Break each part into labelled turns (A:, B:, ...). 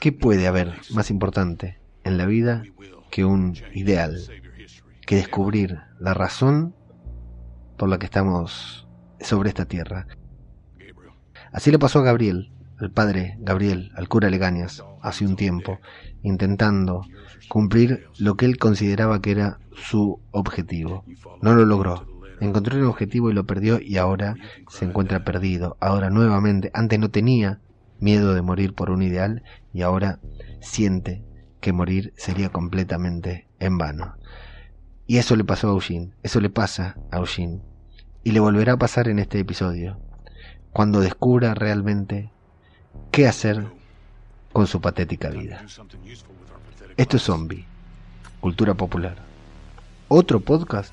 A: ¿Qué puede haber más importante en la vida que un ideal? Que descubrir la razón por la que estamos sobre esta tierra. Así le pasó a Gabriel, al padre Gabriel, al cura Legañas, hace un tiempo, intentando cumplir lo que él consideraba que era su objetivo. No lo logró. Encontró el objetivo y lo perdió y ahora se encuentra perdido. Ahora nuevamente, antes no tenía miedo de morir por un ideal y ahora siente que morir sería completamente en vano. Y eso le pasó a Eugene, eso le pasa a Eugene. Y le volverá a pasar en este episodio, cuando descubra realmente qué hacer con su patética vida. Esto es Zombie, Cultura Popular. Otro podcast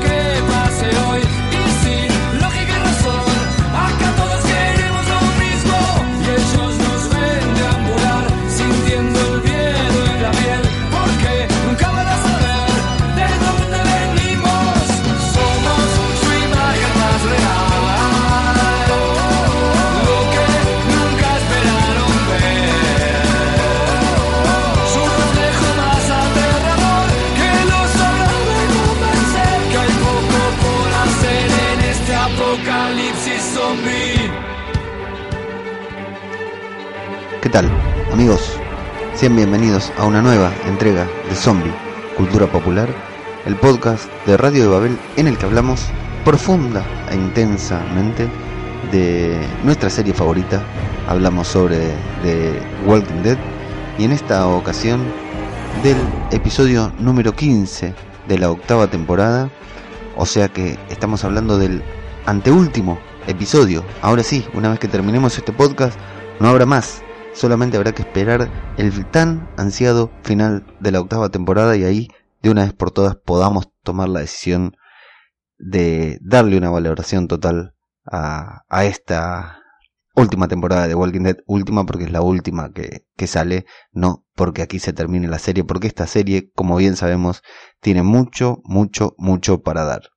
A: tal, amigos? Sean bienvenidos a una nueva entrega de Zombie, Cultura Popular, el podcast de Radio de Babel en el que hablamos profunda e intensamente de nuestra serie favorita. Hablamos sobre The Walking Dead y en esta ocasión del episodio número 15 de la octava temporada. O sea que estamos hablando del anteúltimo episodio. Ahora sí, una vez que terminemos este podcast, no habrá más. Solamente habrá que esperar el tan ansiado final de la octava temporada y ahí de una vez por todas podamos tomar la decisión de darle una valoración total a, a esta última temporada de Walking Dead. Última porque es la última que, que sale, no porque aquí se termine la serie, porque esta serie, como bien sabemos, tiene mucho, mucho, mucho para dar.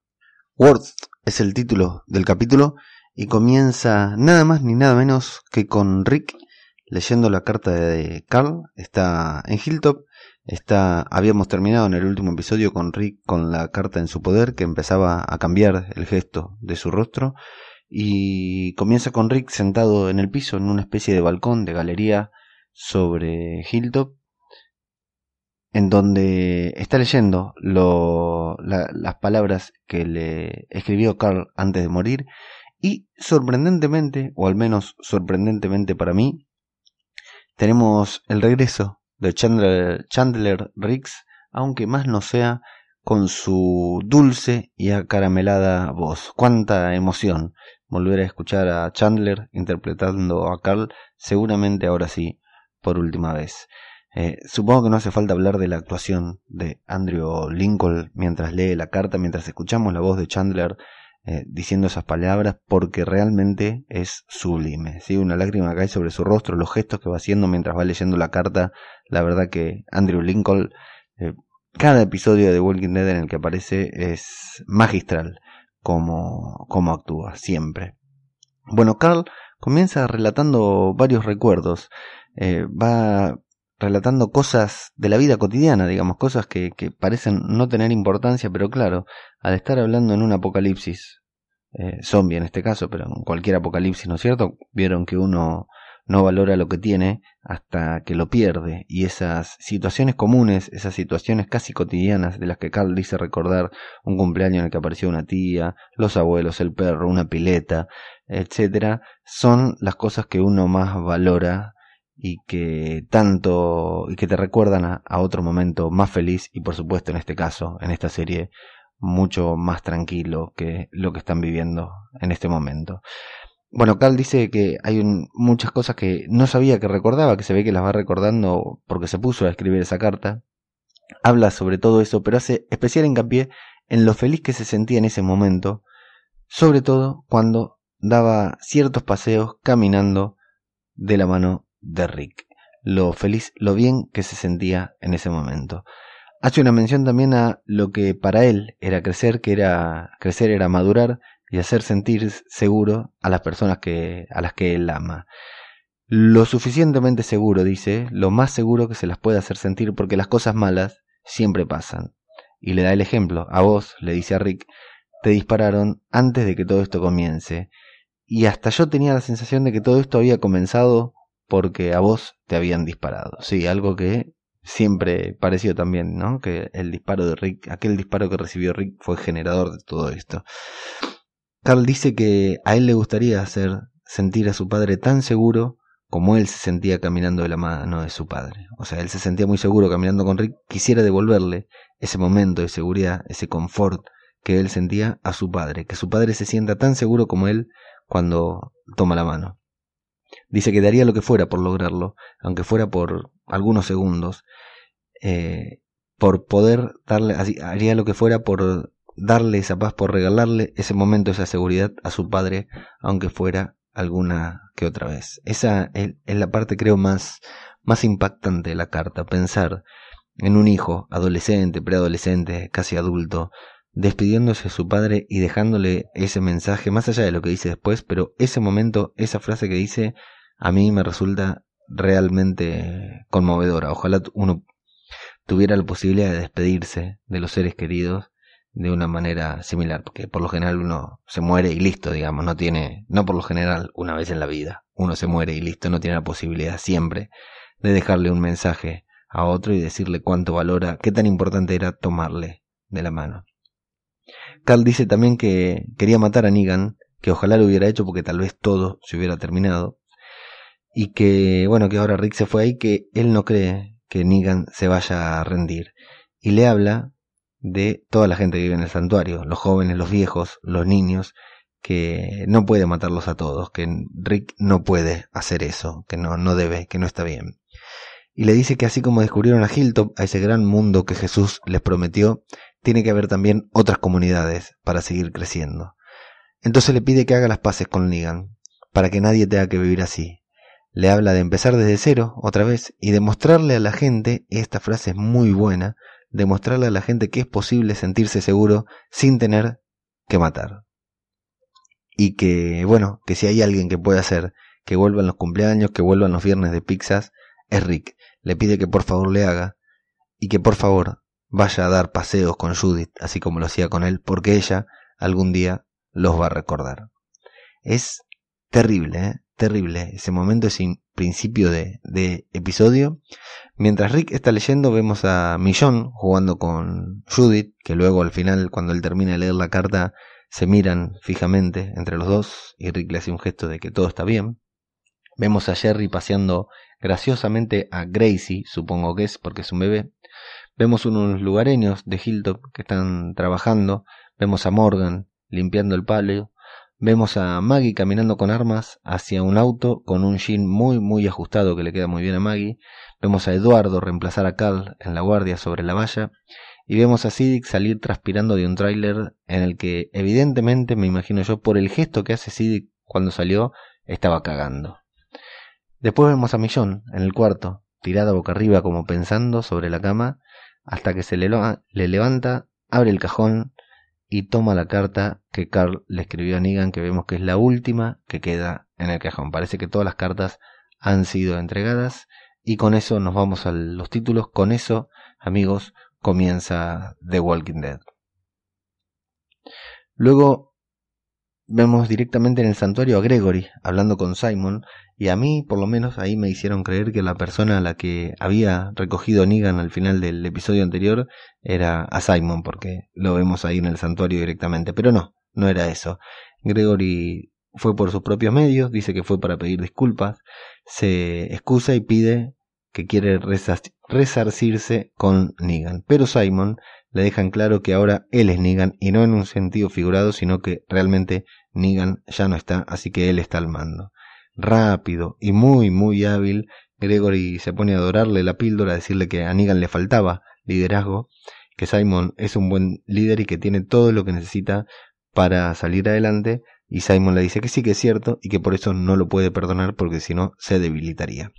A: Words es el título del capítulo y comienza nada más ni nada menos que con Rick leyendo la carta de Carl, está en Hilltop, está, habíamos terminado en el último episodio con Rick con la carta en su poder que empezaba a cambiar el gesto de su rostro. Y comienza con Rick sentado en el piso en una especie de balcón de galería sobre Hilltop en donde está leyendo las palabras que le escribió Carl antes de morir. Y sorprendentemente, o al menos sorprendentemente para mí, tenemos el regreso de Chandler, Riggs, aunque más no sea con su dulce y acaramelada voz. Cuánta emoción volver a escuchar a Chandler interpretando a Carl, seguramente ahora sí, por última vez. Eh, supongo que no hace falta hablar de la actuación de Andrew Lincoln mientras lee la carta, mientras escuchamos la voz de Chandler eh, diciendo esas palabras, porque realmente es sublime. ¿sí? Una lágrima cae sobre su rostro, los gestos que va haciendo mientras va leyendo la carta. La verdad que Andrew Lincoln, eh, cada episodio de Walking Dead en el que aparece es magistral como, como actúa, siempre. Bueno, Carl comienza relatando varios recuerdos. Eh, va relatando cosas de la vida cotidiana, digamos, cosas que, que parecen no tener importancia, pero claro, al estar hablando en un apocalipsis, eh, zombie en este caso, pero en cualquier apocalipsis, ¿no es cierto? Vieron que uno no valora lo que tiene hasta que lo pierde, y esas situaciones comunes, esas situaciones casi cotidianas de las que Carl dice recordar un cumpleaños en el que apareció una tía, los abuelos, el perro, una pileta, etcétera, son las cosas que uno más valora y que tanto y que te recuerdan a, a, otro momento más feliz y por supuesto en este caso en esta serie mucho más tranquilo que lo que están viviendo en este momento bueno, Carl dice que hay muchas cosas que no sabía que recordaba, que se ve que las va recordando porque se puso a escribir esa carta. Habla sobre todo eso, pero hace especial hincapié en lo feliz que se sentía en ese momento, sobre todo cuando daba ciertos paseos caminando de la mano de Rick. Lo feliz, lo bien que se sentía en ese momento. Hace una mención también a lo que para él era crecer, que era crecer era madurar y hacer sentir seguro a las personas que a las que él ama. Lo suficientemente seguro, dice, lo más seguro que se las puede hacer sentir porque las cosas malas siempre pasan. Y le da el ejemplo, a vos, le dice a Rick, te dispararon antes de que todo esto comience. Y hasta yo tenía la sensación de que todo esto había comenzado porque a vos te habían disparado. Sí, algo que siempre pareció también, ¿no? Que el disparo de Rick, aquel disparo que recibió Rick fue generador de todo esto. Carl dice que a él le gustaría hacer sentir a su padre tan seguro como él se sentía caminando de la mano de su padre. O sea, él se sentía muy seguro caminando con Rick, quisiera devolverle ese momento de seguridad, ese confort que él sentía a su padre, que su padre se sienta tan seguro como él cuando toma la mano. Dice que daría lo que fuera por lograrlo, aunque fuera por algunos segundos, eh, por poder darle, haría lo que fuera por darle esa paz, por regalarle ese momento, esa seguridad a su padre, aunque fuera alguna que otra vez. Esa es, la parte, creo, más, más impactante de la carta, pensar en un hijo, adolescente, preadolescente, casi adulto, despidiéndose de su padre y dejándole ese mensaje, más allá de lo que dice después, pero ese momento, esa frase que dice, a mí me resulta realmente conmovedora. Ojalá uno tuviera la posibilidad de despedirse de los seres queridos de una manera similar, porque por lo general uno se muere y listo, digamos, no tiene, no por lo general una vez en la vida, uno se muere y listo, no tiene la posibilidad siempre de dejarle un mensaje a otro y decirle cuánto valora, qué tan importante era tomarle de la mano. Carl dice también que quería matar a Negan, que ojalá lo hubiera hecho porque tal vez todo se hubiera terminado, y que, bueno, que ahora Rick se fue ahí, que él no cree que Negan se vaya a rendir. Y le habla de toda la gente que vive en el santuario, los jóvenes, los viejos, los niños, que no puede matarlos a todos, que Rick no puede hacer eso, que no, no debe, que no está bien. Y le dice que así como descubrieron a Hilltop, a ese gran mundo que Jesús les prometió, tiene que haber también otras comunidades para seguir creciendo. Entonces le pide que haga las paces con Negan, para que nadie tenga que vivir así, le habla de empezar desde cero otra vez y demostrarle a la gente, esta frase es muy buena, demostrarle a la gente que es posible sentirse seguro sin tener que matar. Y que, bueno, que si hay alguien que puede hacer que vuelvan los cumpleaños, que vuelvan los viernes de pizzas, es Rick. Le pide que por favor le haga y que por favor vaya a dar paseos con Judith, así como lo hacía con él, porque ella algún día los va a recordar. Es terrible, ¿eh? terrible ese momento, ese principio de, de, episodio. Mientras Rick está leyendo, vemos a Millón jugando con Judith, que luego al final, cuando él termina de leer la carta, se miran fijamente entre los dos y Rick le hace un gesto de que todo está bien. Vemos a Jerry paseando graciosamente a Gracie, supongo que es porque es un bebé. Vemos unos lugareños de Hilltop que están trabajando. Vemos a Morgan limpiando el palio Vemos a Maggie caminando con armas hacia un auto con un jean muy muy ajustado que le queda muy bien a Maggie. Vemos a Eduardo reemplazar a Carl en la guardia sobre la valla. Y vemos a Siddick salir transpirando de un tráiler en el que evidentemente, me imagino yo, por el gesto que hace Siddick cuando salió, estaba cagando. Después vemos a Millón en el cuarto, tirada boca arriba como pensando sobre la cama, hasta que se le, le levanta, abre el cajón y toma la carta que Carl le escribió a Negan, que vemos que es la última que queda en el cajón. Parece que todas las cartas han sido entregadas y con eso nos vamos a los títulos. Con eso, amigos, comienza The Walking Dead. Luego vemos directamente en el santuario a Gregory hablando con Simon y a mí por lo menos ahí me hicieron creer que la persona a la que había recogido Negan al final del episodio anterior era a Simon porque lo vemos ahí en el santuario directamente. Pero no, no era eso. Gregory fue por sus propios medios dice que fue para pedir disculpas se excusa y pide que quiere resarcirse con Negan. Pero Simon le dejan claro que ahora él es Negan y no en un sentido figurado, sino que realmente Negan ya no está, así que él está al mando. Rápido y muy, muy hábil, Gregory se pone a adorarle la píldora, a decirle que a Negan le faltaba liderazgo, que Simon es un buen líder y que tiene todo lo que necesita para salir adelante, y Simon le dice que sí que es cierto y que por eso no lo puede perdonar porque si no se debilitaría.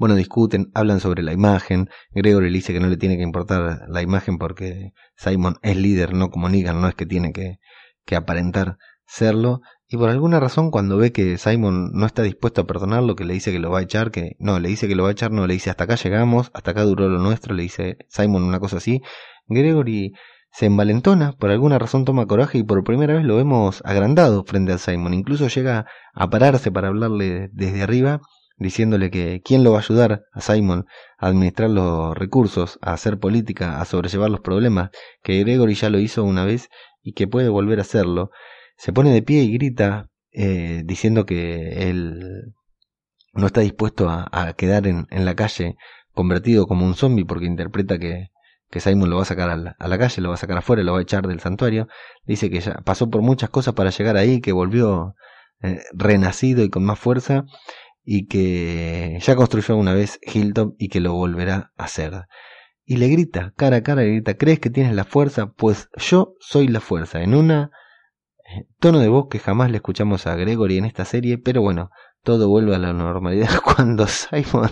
A: Bueno, discuten, hablan sobre la imagen. Gregory le dice que no le tiene que importar la imagen porque Simon es líder, no como no es que tiene que, que aparentar serlo. Y por alguna razón, cuando ve que Simon no está dispuesto a perdonarlo, que le dice que lo va a echar, que no, le dice que lo va a echar, no, le dice hasta acá llegamos, hasta acá duró lo nuestro, le dice Simon una cosa así. Gregory se envalentona, por alguna razón toma coraje y por primera vez lo vemos agrandado frente a Simon. Incluso llega a pararse para hablarle desde arriba, diciéndole que quién lo va a ayudar a Simon a administrar los recursos, a hacer política, a sobrellevar los problemas, que Gregory ya lo hizo una vez y que puede volver a hacerlo. Se pone de pie y grita eh, diciendo que él no está dispuesto a, quedar en, en la calle convertido como un zombie porque interpreta que, que Simon lo va a sacar a la, calle, lo va a sacar afuera, lo va a echar del santuario. Dice que ya pasó por muchas cosas para llegar ahí, que volvió eh, renacido y con más fuerza y que ya construyó una vez Hilltop y que lo volverá a hacer. Y le grita, cara a cara, le grita, ¿crees que tienes la fuerza? Pues yo soy la fuerza. En una eh, tono de voz que jamás le escuchamos a Gregory en esta serie, pero bueno, todo vuelve a la normalidad cuando Simon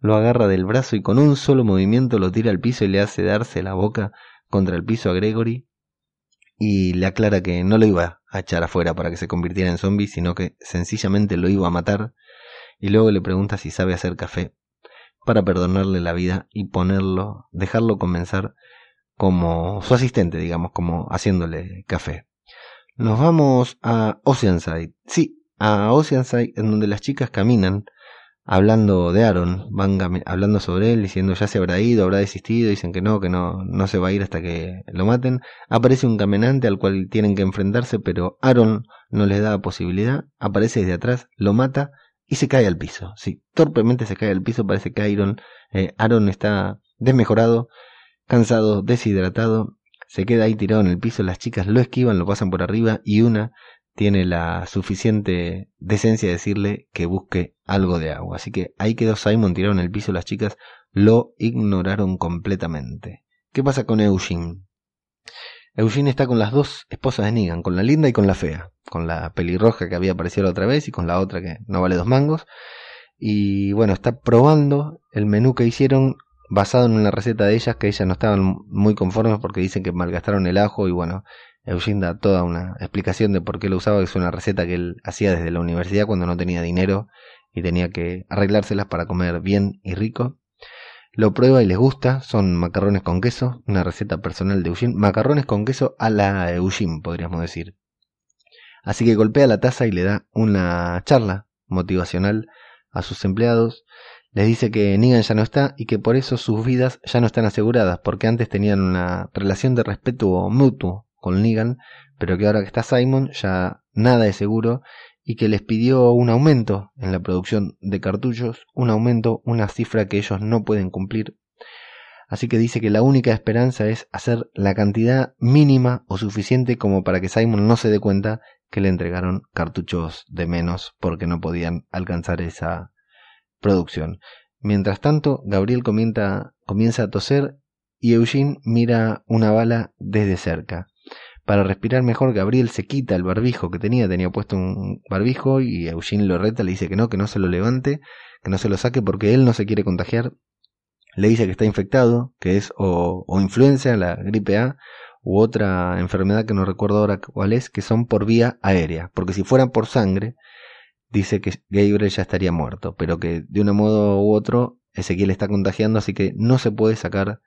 A: lo agarra del brazo y con un solo movimiento lo tira al piso y le hace darse la boca contra el piso a Gregory y le aclara que no lo iba a echar afuera para que se convirtiera en zombie, sino que sencillamente lo iba a matar y luego le pregunta si sabe hacer café para perdonarle la vida y ponerlo, dejarlo comenzar como su asistente, digamos, como haciéndole café. Nos vamos a Oceanside. Sí, a Oceanside, en donde las chicas caminan hablando de Aaron, van hablando sobre él, diciendo ya se habrá ido, habrá desistido, dicen que no, que no, no se va a ir hasta que lo maten. Aparece un caminante al cual tienen que enfrentarse, pero Aaron no les da posibilidad, aparece desde atrás, lo mata y se cae al piso. Sí, torpemente se cae al piso, parece que Aaron, eh, Aaron está desmejorado, cansado, deshidratado, se queda ahí tirado en el piso, las chicas lo esquivan, lo pasan por arriba y una tiene la suficiente decencia de decirle que busque algo de agua. Así que ahí quedó Simon tirado en el piso, las chicas lo ignoraron completamente. ¿Qué pasa con Eugene? Eugene está con las dos esposas de Negan, con la linda y con la fea, con la pelirroja que había aparecido la otra vez y con la otra que no vale dos mangos. Y bueno, está probando el menú que hicieron basado en una receta de ellas que ellas no estaban muy conformes porque dicen que malgastaron el ajo y bueno, Eugene da toda una explicación de por qué lo usaba, que es una receta que él hacía desde la universidad cuando no tenía dinero y tenía que arreglárselas para comer bien y rico. Lo prueba y les gusta, son macarrones con queso, una receta personal de Eugene, macarrones con queso a la Eugene, podríamos decir. Así que golpea la taza y le da una charla motivacional a sus empleados. Les dice que Negan ya no está y que por eso sus vidas ya no están aseguradas, porque antes tenían una relación de respeto mutuo con Negan, pero que ahora que está Simon ya nada es seguro y que les pidió un aumento en la producción de cartuchos, un aumento, una cifra que ellos no pueden cumplir. Así que dice que la única esperanza es hacer la cantidad mínima o suficiente como para que Simon no se dé cuenta que le entregaron cartuchos de menos porque no podían alcanzar esa producción. Mientras tanto, Gabriel comienza, a toser y Eugene mira una bala desde cerca. Para respirar mejor, Gabriel se quita el barbijo que tenía, tenía puesto un barbijo y Eugene lo reta, le dice que no, que no se lo levante, que no se lo saque porque él no se quiere contagiar. Le dice que está infectado, que es o, o influenza, la gripe A, u otra enfermedad que no recuerdo ahora cuál es, que son por vía aérea, porque si fueran por sangre, dice que Gabriel ya estaría muerto, pero que de un modo u otro Ezequiel está contagiando, así que no se puede sacar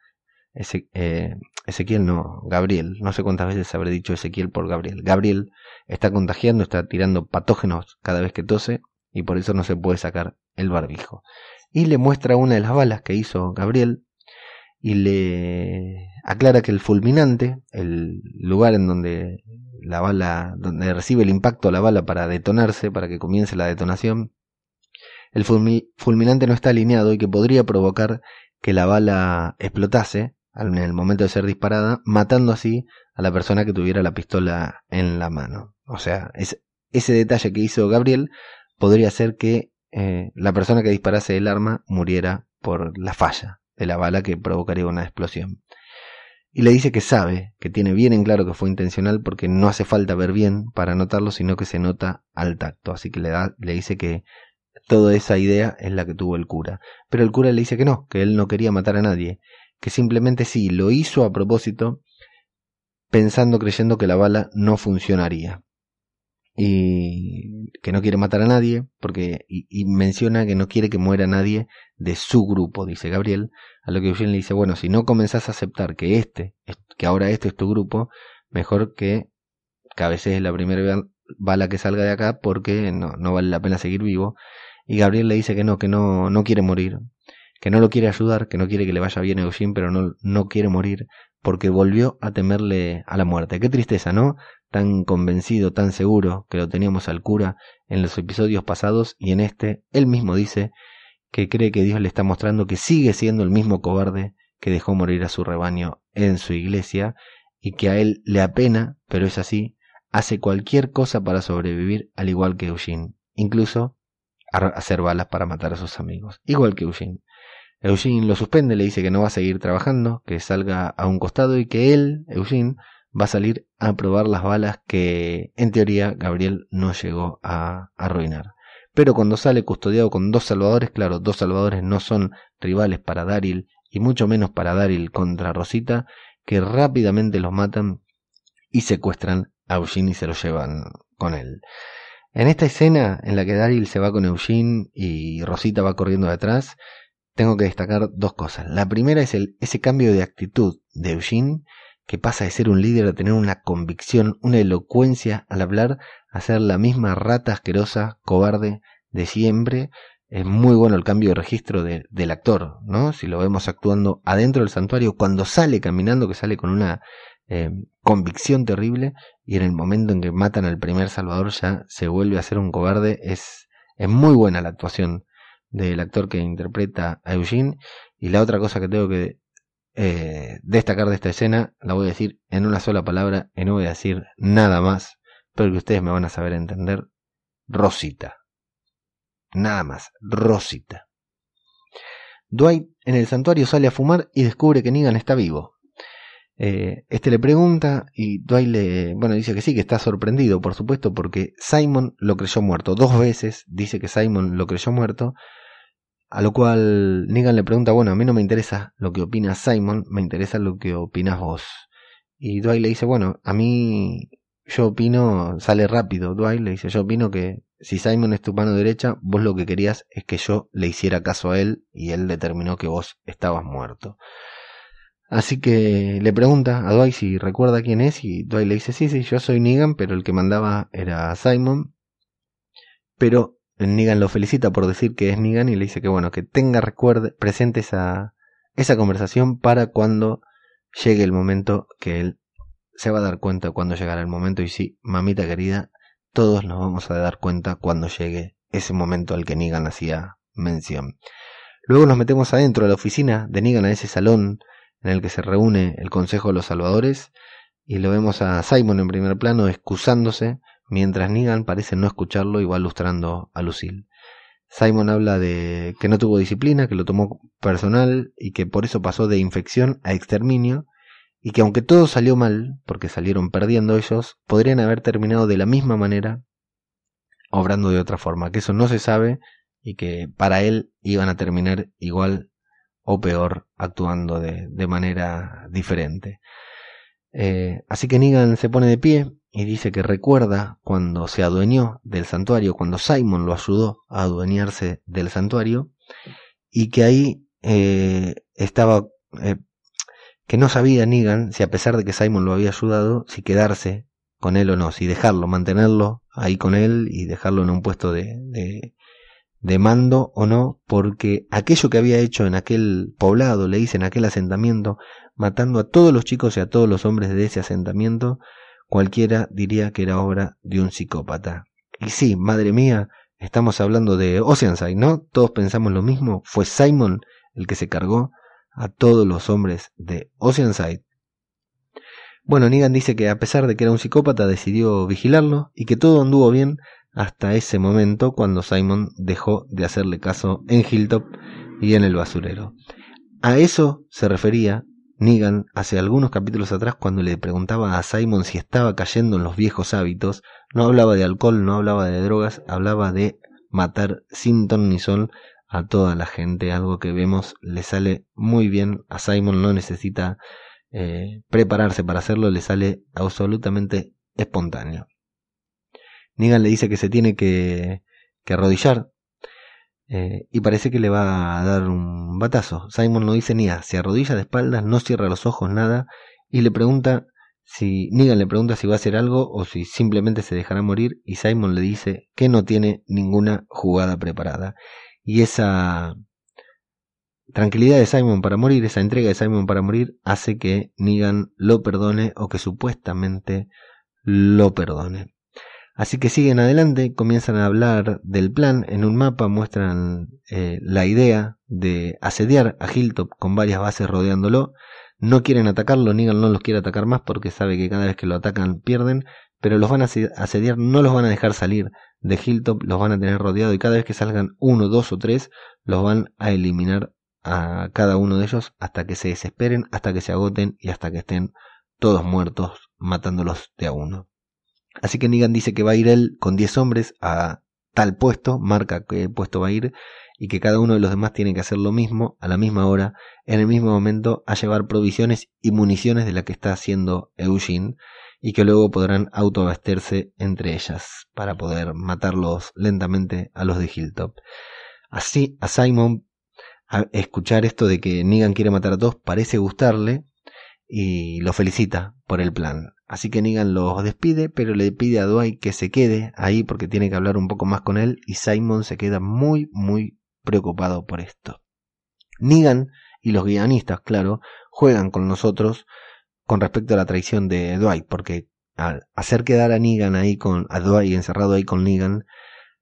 A: eh, Ezequiel no, Gabriel, no sé cuántas veces habré dicho Ezequiel por Gabriel. Gabriel está contagiando, está tirando patógenos cada vez que tose y por eso no se puede sacar el barbijo. Y le muestra una de las balas que hizo Gabriel y le aclara que el fulminante, el lugar en donde la bala, donde recibe el impacto la bala para detonarse, para que comience la detonación, el fulminante no está alineado y que podría provocar que la bala explotase en el momento de ser disparada, matando así a la persona que tuviera la pistola en la mano. O sea, ese detalle que hizo Gabriel podría ser que eh, la persona que disparase el arma muriera por la falla de la bala que provocaría una explosión. Y le dice que sabe, que tiene bien en claro que fue intencional porque no hace falta ver bien para notarlo, sino que se nota al tacto. Así que le, da, le dice que toda esa idea es la que tuvo el cura. Pero el cura le dice que no, que él no quería matar a nadie, que simplemente sí, lo hizo a propósito, pensando, creyendo que la bala no funcionaría y que no quiere matar a nadie, porque y, menciona que no quiere que muera nadie de su grupo, dice Gabriel, a lo que Eugene le dice, bueno, si no comenzás a aceptar que este, que ahora este es tu grupo, mejor que cabecees la primera bala que salga de acá porque no, no vale la pena seguir vivo. Y Gabriel le dice que no, que no, no quiere morir, que no lo quiere ayudar, que no quiere que le vaya bien a Eugene, pero no, no quiere morir porque volvió a temerle a la muerte. Qué tristeza, ¿no? tan convencido, tan seguro que lo teníamos al cura en los episodios pasados y en este él mismo dice que cree que Dios le está mostrando que sigue siendo el mismo cobarde que dejó morir a su rebaño en su iglesia y que a él le apena, pero es así, hace cualquier cosa para sobrevivir al igual que Eugene, incluso hacer balas para matar a sus amigos, igual que Eugene. Eugene lo suspende, le dice que no va a seguir trabajando, que salga a un costado y que él, Eugene, va a salir a probar las balas que en teoría Gabriel no llegó a arruinar. Pero cuando sale custodiado con dos salvadores, claro, dos salvadores no son rivales para Daryl y mucho menos para Daryl contra Rosita, que rápidamente los matan y secuestran a Eugene y se lo llevan con él. En esta escena en la que Daryl se va con Eugene y Rosita va corriendo detrás, tengo que destacar dos cosas. La primera es el, ese cambio de actitud de Eugene que pasa de ser un líder a tener una convicción, una elocuencia al hablar, a ser la misma rata asquerosa, cobarde de siempre. Es muy bueno el cambio de registro del actor, ¿no? Si lo vemos actuando adentro del santuario, cuando sale caminando, que sale con una eh, convicción terrible, y en el momento en que matan al primer Salvador ya se vuelve a ser un cobarde, es, es muy buena la actuación del actor que interpreta a Eugene. Y la otra cosa que tengo que eh, destacar de esta escena, la voy a decir en una sola palabra y no voy a decir nada más, pero que ustedes me van a saber entender. Rosita. Nada más, Rosita. Dwight en el santuario sale a fumar y descubre que Negan está vivo. Eh, este le pregunta y Dwight le, bueno, dice que sí, que está sorprendido, por supuesto, porque Simon lo creyó muerto. Dos veces dice que Simon lo creyó muerto a lo cual Negan le pregunta, bueno, a mí no me interesa lo que opina Simon, me interesa lo que opinas vos. Y Dwight le dice, bueno, a mí yo opino, sale rápido, Dwight le dice, yo opino que si Simon es tu mano derecha, vos lo que querías es que yo le hiciera caso a él y él determinó que vos estabas muerto. Así que le pregunta a Dwight si recuerda quién es y Dwight le dice, sí, sí, yo soy Negan, pero el que mandaba era Simon. Pero Negan lo felicita por decir que es Negan y le dice que bueno, que tenga presente esa, esa conversación para cuando llegue el momento que él se va a dar cuenta cuando llegará el momento. Y sí, mamita querida, todos nos vamos a dar cuenta cuando llegue ese momento al que Negan hacía mención. Luego nos metemos adentro de la oficina de Negan, a ese salón en el que se reúne el Consejo de los Salvadores, y lo vemos a Simon en primer plano excusándose mientras Negan parece no escucharlo y va lustrando a Lucille. Simon habla de que no tuvo disciplina, que lo tomó personal y que por eso pasó de infección a exterminio y que aunque todo salió mal, porque salieron perdiendo ellos, podrían haber terminado de la misma manera, obrando de otra forma, que eso no se sabe y que para él iban a terminar igual o peor actuando de, manera diferente. Eh, así que Negan se pone de pie y dice que recuerda cuando se adueñó del santuario, cuando Simon lo ayudó a adueñarse del santuario, y que ahí eh, estaba, eh, que no sabía Negan si a pesar de que Simon lo había ayudado, si quedarse con él o no, si dejarlo, mantenerlo ahí con él y dejarlo en un puesto de, de, de mando o no, porque aquello que había hecho en aquel poblado, le dice en aquel asentamiento, matando a todos los chicos y a todos los hombres de ese asentamiento, cualquiera diría que era obra de un psicópata. Y sí, madre mía, estamos hablando de Oceanside, ¿no? Todos pensamos lo mismo. Fue Simon el que se cargó a todos los hombres de Oceanside. Bueno, Negan dice que a pesar de que era un psicópata decidió vigilarlo y que todo anduvo bien hasta ese momento cuando Simon dejó de hacerle caso en Hilltop y en el basurero. A eso se refería Negan hace algunos capítulos atrás cuando le preguntaba a Simon si estaba cayendo en los viejos hábitos, no hablaba de alcohol, no hablaba de drogas, hablaba de matar sin ton ni sol a toda la gente, algo que vemos le sale muy bien a Simon, no necesita eh, prepararse para hacerlo, le sale absolutamente espontáneo. Negan le dice que se tiene que, que arrodillar eh, y parece que le va a dar un batazo. Simon no dice ni a, se arrodilla de espaldas, no cierra los ojos, nada, y le pregunta si, Negan le pregunta si va a hacer algo o si simplemente se dejará morir, y Simon le dice que no tiene ninguna jugada preparada. Y esa tranquilidad de Simon para morir, esa entrega de Simon para morir, hace que Negan lo perdone o que supuestamente lo perdone. Así que siguen adelante, comienzan a hablar del plan, en un mapa muestran eh, la idea de asediar a Hilltop con varias bases rodeándolo. No quieren atacarlo, Negan no los quiere atacar más porque sabe que cada vez que lo atacan pierden, pero los van a asediar, no los van a dejar salir de Hilltop, los van a tener rodeado y cada vez que salgan uno, dos o tres, los van a eliminar a cada uno de ellos hasta que se desesperen, hasta que se agoten y hasta que estén todos muertos, matándolos de a uno. Así que Negan dice que va a ir él con 10 hombres a tal puesto, marca qué puesto va a ir, y que cada uno de los demás tiene que hacer lo mismo a la misma hora, en el mismo momento, a llevar provisiones y municiones de la que está haciendo Eugene, y que luego podrán autoabastecerse entre ellas para poder matarlos lentamente a los de Hilltop. Así a Simon a escuchar esto de que Negan quiere matar a todos parece gustarle y lo felicita por el plan. Así que Negan los despide, pero le pide a Dwight que se quede ahí porque tiene que hablar un poco más con él y Simon se queda muy, muy preocupado por esto. Negan y los guionistas, claro, juegan con nosotros con respecto a la traición de Dwight, porque al hacer quedar a Negan ahí con, a Dwight encerrado ahí con Negan,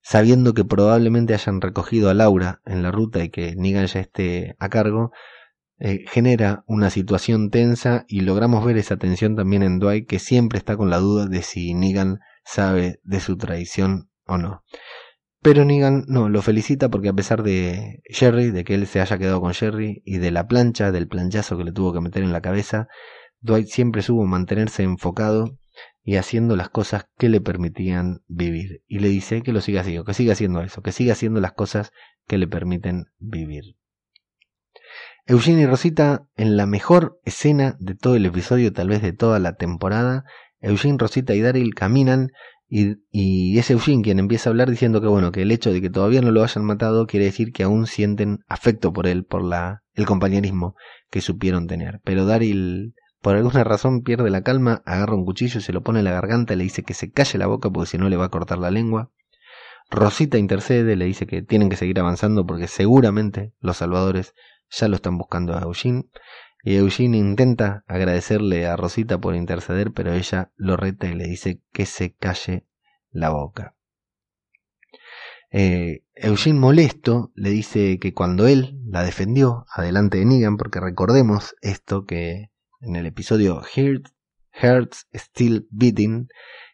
A: sabiendo que probablemente hayan recogido a Laura en la ruta y que Negan ya esté a cargo, eh, genera una situación tensa y logramos ver esa tensión también en Dwight que siempre está con la duda de si Negan sabe de su traición o no. Pero Negan no, lo felicita porque a pesar de Jerry, de que él se haya quedado con Jerry y de la plancha, del planchazo que le tuvo que meter en la cabeza, Dwight siempre supo mantenerse enfocado y haciendo las cosas que le permitían vivir. Y le dice que lo siga haciendo, que siga haciendo eso, que siga haciendo las cosas que le permiten vivir. Eugene y Rosita en la mejor escena de todo el episodio, tal vez de toda la temporada. Eugene, Rosita y Daryl caminan y, y, es Eugene quien empieza a hablar diciendo que bueno, que el hecho de que todavía no lo hayan matado quiere decir que aún sienten afecto por él, por la, el compañerismo que supieron tener. Pero Daryl, por alguna razón, pierde la calma, agarra un cuchillo, se lo pone en la garganta, le dice que se calle la boca porque si no le va a cortar la lengua. Rosita intercede, le dice que tienen que seguir avanzando porque seguramente los salvadores ya lo están buscando a Eugene. Y Eugene intenta agradecerle a Rosita por interceder, pero ella lo reta y le dice que se calle la boca. Eh, Eugene molesto le dice que cuando él la defendió adelante de Negan, porque recordemos esto que en el episodio Hearts Still Beating,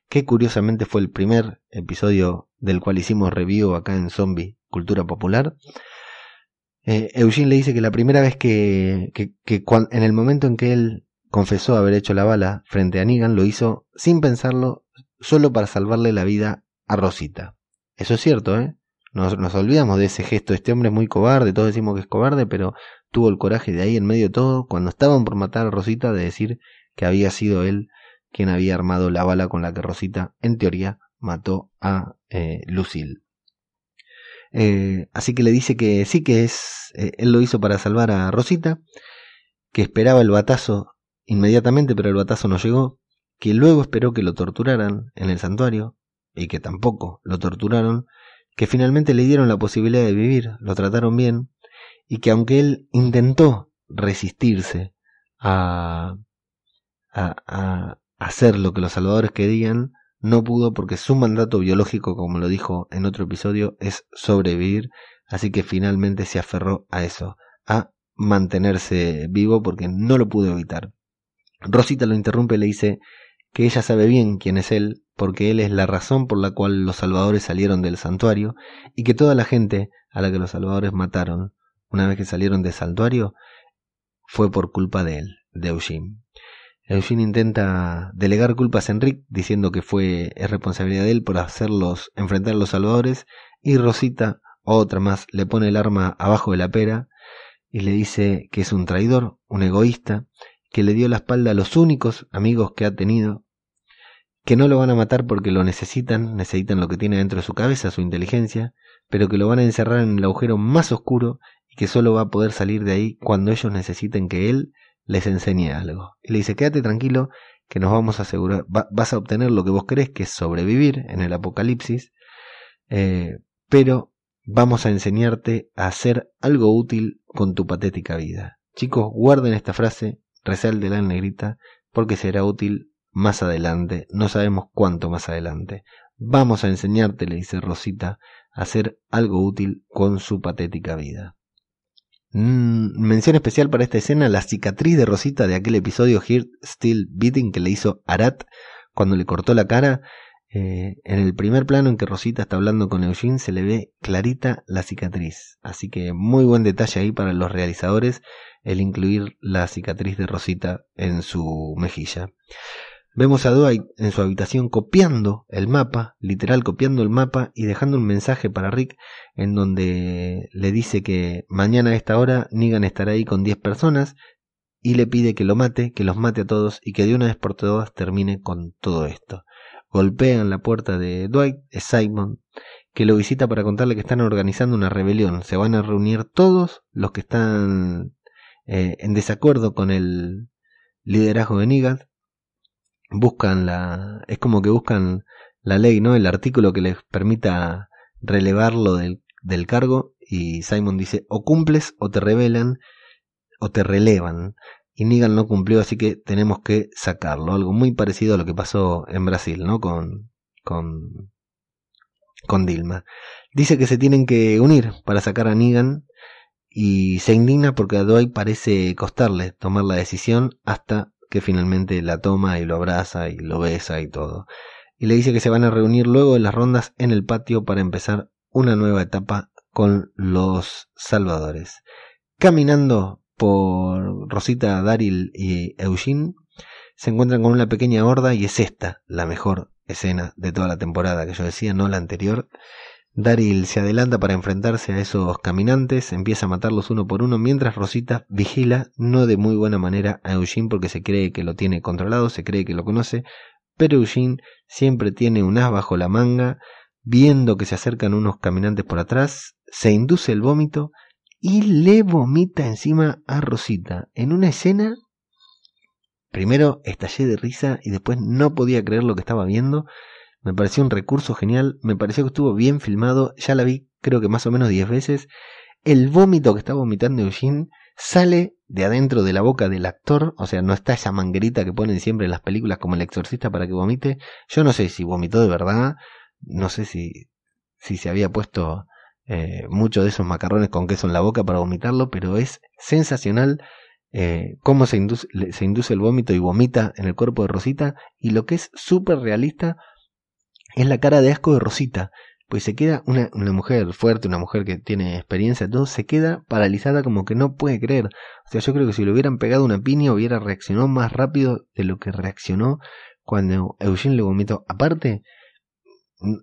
A: que curiosamente fue el primer episodio del cual hicimos review acá en Zombie Cultura Popular, eh, Eugene le dice que la primera vez que, en el momento en que él confesó haber hecho la bala frente a Negan, lo hizo sin pensarlo, solo para salvarle la vida a Rosita. Eso es cierto, ¿eh? Nos, nos olvidamos de ese gesto. Este hombre es muy cobarde, todos decimos que es cobarde, pero tuvo el coraje de ahí en medio de todo, cuando estaban por matar a Rosita, de decir que había sido él quien había armado la bala con la que Rosita, en teoría, mató a eh, Lucille. Eh, así que le dice que sí, que es, eh, él lo hizo para salvar a Rosita, que esperaba el batazo inmediatamente, pero el batazo no llegó, que luego esperó que lo torturaran en el santuario, y que tampoco lo torturaron, que finalmente le dieron la posibilidad de vivir, lo trataron bien, y que aunque él intentó resistirse a, a, a hacer lo que los salvadores querían, no pudo porque su mandato biológico, como lo dijo en otro episodio, es sobrevivir, así que finalmente se aferró a eso, a mantenerse vivo porque no lo pudo evitar. Rosita lo interrumpe y le dice que ella sabe bien quién es él, porque él es la razón por la cual los salvadores salieron del santuario y que toda la gente a la que los salvadores mataron una vez que salieron del santuario fue por culpa de él, de Eugene. Eugene intenta delegar culpas a Enric diciendo que fue es responsabilidad de él por hacerlos enfrentar a los salvadores y Rosita, otra más, le pone el arma abajo de la pera y le dice que es un traidor, un egoísta, que le dio la espalda a los únicos amigos que ha tenido, que no lo van a matar porque lo necesitan, necesitan lo que tiene dentro de su cabeza, su inteligencia, pero que lo van a encerrar en el agujero más oscuro y que solo va a poder salir de ahí cuando ellos necesiten que él les enseñe algo. Y le dice, quédate tranquilo, que nos vamos a asegurar, vas a obtener lo que vos crees que es sobrevivir en el apocalipsis, eh, pero vamos a enseñarte a hacer algo útil con tu patética vida. Chicos, guarden esta frase, resalte la negrita, porque será útil más adelante, no sabemos cuánto más adelante. Vamos a enseñarte, le dice Rosita, a hacer algo útil con su patética vida. Mm, mención especial para esta escena, la cicatriz de Rosita de aquel episodio Heart Still Beating que le hizo Arat cuando le cortó la cara. Eh, en el primer plano en que Rosita está hablando con Eugene se le ve clarita la cicatriz. Así que muy buen detalle ahí para los realizadores el incluir la cicatriz de Rosita en su mejilla. Vemos a Dwight en su habitación copiando el mapa, literal copiando el mapa y dejando un mensaje para Rick en donde le dice que mañana a esta hora Negan estará ahí con 10 personas y le pide que lo mate, que los mate a todos y que de una vez por todas termine con todo esto. Golpean la puerta de Dwight, es Simon, que lo visita para contarle que están organizando una rebelión. Se van a reunir todos los que están eh, en desacuerdo con el liderazgo de Negan buscan la, es como que buscan la ley, ¿no? El artículo que les permita relevarlo del, del cargo y Simon dice o cumples o te revelan o te relevan. Y Negan no cumplió así que tenemos que sacarlo. Algo muy parecido a lo que pasó en Brasil no con con con Dilma. Dice que se tienen que unir para sacar a Negan y se indigna porque a Dwight parece costarle tomar la decisión hasta que finalmente la toma y lo abraza y lo besa y todo. Y le dice que se van a reunir luego de las rondas en el patio para empezar una nueva etapa con los salvadores. Caminando por Rosita, Daryl y Eugene, se encuentran con una pequeña horda y es esta la mejor escena de toda la temporada que yo decía, no la anterior. Daryl se adelanta para enfrentarse a esos caminantes, empieza a matarlos uno por uno, mientras Rosita vigila, no de muy buena manera, a Eugene porque se cree que lo tiene controlado, se cree que lo conoce, pero Eugene siempre tiene un as bajo la manga, viendo que se acercan unos caminantes por atrás, se induce el vómito y le vomita encima a Rosita en una escena. Primero estallé de risa y después no podía creer lo que estaba viendo me pareció un recurso genial, me pareció que estuvo bien filmado, ya la vi creo que más o menos 10 veces. El vómito que está vomitando Eugene sale de adentro de la boca del actor, o sea, no está esa manguerita que ponen siempre en las películas como el exorcista para que vomite. Yo no sé si vomitó de verdad, no sé si, si se había puesto eh, mucho de esos macarrones con queso en la boca para vomitarlo, pero es sensacional eh, cómo se induce, se induce el vómito y vomita en el cuerpo de Rosita y lo que es súper realista es la cara de asco de Rosita, pues se queda una, mujer fuerte, una mujer que tiene experiencia, todo se queda paralizada como que no puede creer. O sea, yo creo que si le hubieran pegado una piña hubiera reaccionado más rápido de lo que reaccionó cuando Eugene le vomitó. Aparte,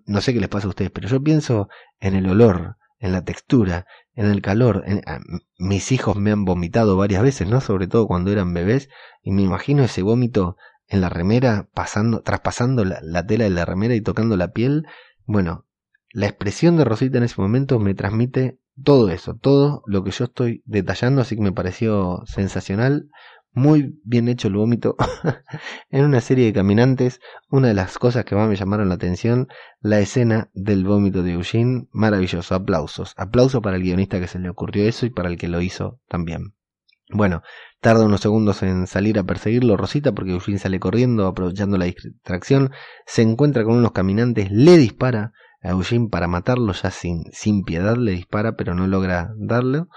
A: no sé qué les pasa a ustedes, pero yo pienso en el olor, en la textura, en el calor. mis hijos me han vomitado varias veces, ¿no? Sobre todo cuando eran bebés, y me imagino ese vómito en la remera, pasando, traspasando la, tela de la remera y tocando la piel. Bueno, la expresión de Rosita en ese momento me transmite todo eso, todo lo que yo estoy detallando, así que me pareció sensacional, muy bien hecho el vómito en una serie de caminantes. Una de las cosas que más me llamaron la atención, la escena del vómito de Eugene, maravilloso, aplausos, aplauso para el guionista que se le ocurrió eso y para el que lo hizo también. Bueno, tarda unos segundos en salir a perseguirlo Rosita porque Eugene sale corriendo aprovechando la distracción, se encuentra con unos caminantes, le dispara a Eugene para matarlo ya sin, sin piedad, le dispara pero no logra darlo.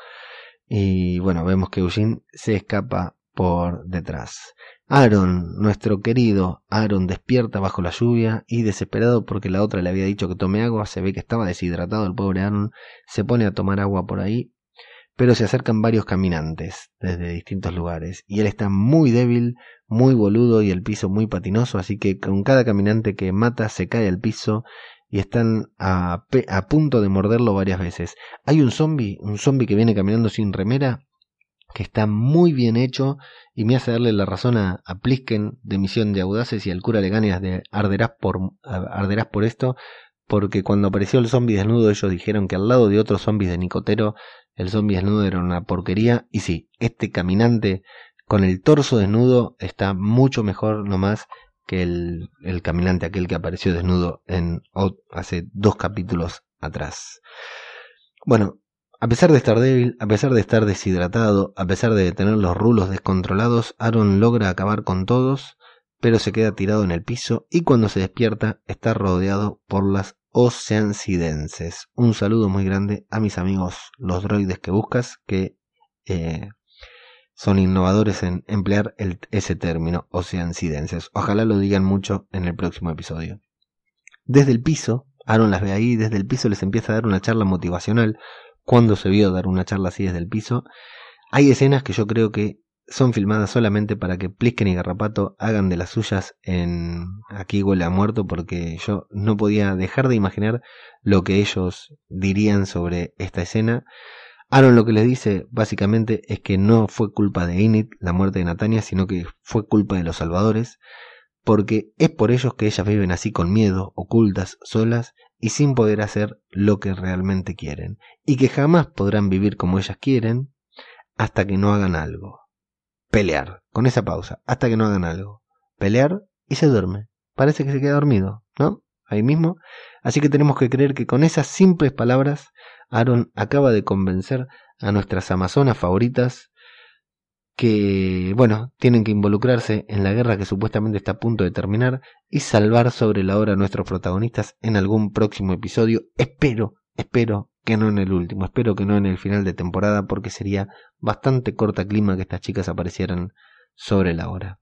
A: Y bueno, vemos que Eugene se escapa por detrás. Aaron, nuestro querido Aaron, despierta bajo la lluvia y desesperado porque la otra le había dicho que tome agua, se ve que estaba deshidratado el pobre Aaron, se pone a tomar agua por ahí, pero se acercan varios caminantes desde distintos lugares y él está muy débil, muy boludo y el piso muy patinoso, así que con cada caminante que mata se cae al piso y están a, punto de morderlo varias veces. Hay un zombie, un zombie que viene caminando sin remera que está muy bien hecho y me hace darle la razón a, a Plisken de Misión de Audaces y al cura Leganias de arderás por, arderás por esto, porque cuando apareció el zombie desnudo ellos dijeron que al lado de otros zombies de Nicotero el zombie desnudo era una porquería y sí, este caminante con el torso desnudo está mucho mejor nomás que el, el caminante aquel que apareció desnudo en hace dos capítulos atrás. Bueno, a pesar de estar débil, a pesar de estar deshidratado, a pesar de tener los rulos descontrolados, Aaron logra acabar con todos, pero se queda tirado en el piso y cuando se despierta está rodeado por las oceancidenses. Un saludo muy grande a mis amigos los droides que buscas, que eh, son innovadores en emplear ese término, oceancidenses. Ojalá lo digan mucho en el próximo episodio. Desde el piso, Aaron las ve ahí, desde el piso les empieza a dar una charla motivacional cuando se vio dar una charla así desde el piso. Hay escenas que yo creo que son filmadas solamente para que Plisken y Garrapato hagan de las suyas en Aquí huele a muerto porque yo no podía dejar de imaginar lo que ellos dirían sobre esta escena. Aaron lo que les dice básicamente es que no fue culpa de Init la muerte de Natania, sino que fue culpa de los salvadores, porque es por ellos que ellas viven así con miedo, ocultas, solas, y sin poder hacer lo que realmente quieren, y que jamás podrán vivir como ellas quieren hasta que no hagan algo. Pelear, con esa pausa, hasta que no hagan algo. Pelear y se duerme. Parece que se queda dormido, ¿no? Ahí mismo. Así que tenemos que creer que con esas simples palabras, Aaron acaba de convencer a nuestras amazonas favoritas que, bueno, tienen que involucrarse en la guerra que supuestamente está a punto de terminar y salvar sobre la hora a nuestros protagonistas en algún próximo episodio. Espero, espero que no en el último, espero que no en el final de temporada porque sería bastante corta clima que estas chicas aparecieran sobre la hora.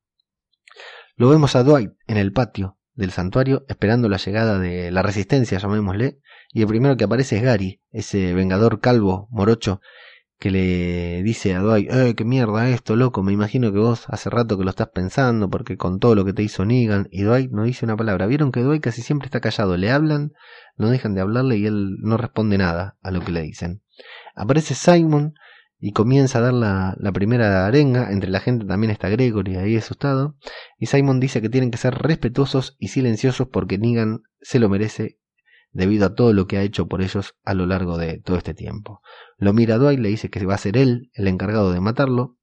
A: Lo vemos a Dwight en el patio del santuario esperando la llegada de la resistencia, llamémosle, y el primero que aparece es Gary, ese vengador calvo, morocho, que le dice a Dwight, eh, qué mierda esto, loco, me imagino que vos hace rato que lo estás pensando porque con todo lo que te hizo Negan, y Dwight no dice una palabra. Vieron que Dwight casi siempre está callado, le hablan, no dejan de hablarle y él no responde nada a lo que le dicen. Aparece Simon y comienza a dar la, la primera arenga, entre la gente también está Gregory ahí asustado, y Simon dice que tienen que ser respetuosos y silenciosos porque Negan se lo merece debido a todo lo que ha hecho por ellos a lo largo de todo este tiempo. Lo mira a Dwight, le dice que va a ser él el encargado de matarlo,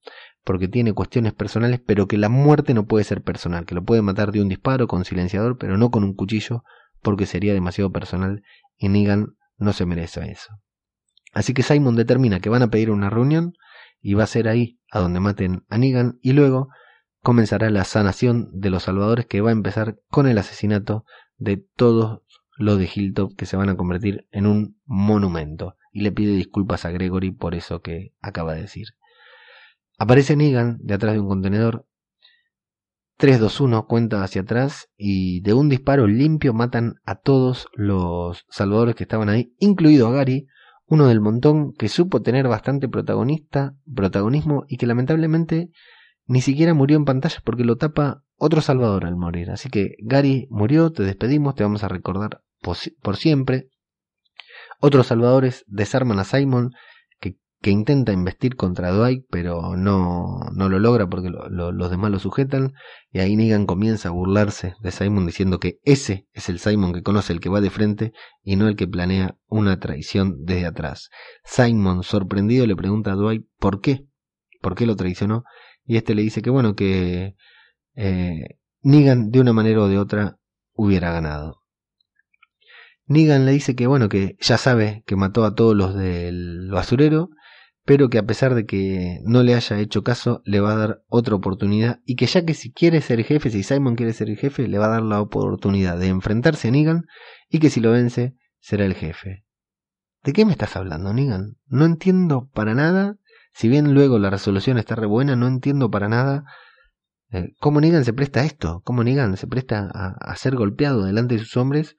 A: porque tiene cuestiones personales, pero que la muerte no puede ser personal, que lo puede matar de un disparo con silenciador, pero no con un cuchillo, porque sería demasiado personal y Negan no se merece eso. Así que Simon determina que van a pedir una reunión y va a ser ahí a donde maten a Negan y luego comenzará la sanación de los salvadores que va a empezar con el asesinato de todos los de Hilltop que se van a convertir en un monumento. Y le pide disculpas a Gregory por eso que acaba de decir. Aparece Negan de atrás de un contenedor. 3-2-1 cuenta hacia atrás y de un disparo limpio matan a todos los salvadores que estaban ahí, incluido a Gary, uno del montón que supo tener bastante protagonista, protagonismo y que lamentablemente ni siquiera murió en pantalla porque lo tapa otro salvador al morir. Así que Gary murió, te despedimos, te vamos a recordar por siempre. Otros salvadores desarman a Simon, que, intenta investir contra Dwight, pero no, no lo logra porque los demás lo sujetan. Y ahí Negan comienza a burlarse de Simon diciendo que ese es el Simon que conoce, el que va de frente, y no el que planea una traición desde atrás. Simon, sorprendido, le pregunta a Dwight por qué, por qué lo traicionó, y este le dice que bueno, que eh, Negan de una manera o de otra hubiera ganado. Negan le dice que bueno, que ya sabe que mató a todos los del basurero, pero que a pesar de que no le haya hecho caso, le va a dar otra oportunidad y que ya que si quiere ser jefe, si Simon quiere ser el jefe, le va a dar la oportunidad de enfrentarse a Negan y que si lo vence, será el jefe. ¿De qué me estás hablando, Negan? No entiendo para nada si bien luego la resolución está re buena, no entiendo para nada eh, cómo Negan se presta a esto, cómo Negan se presta a, a ser golpeado delante de sus hombres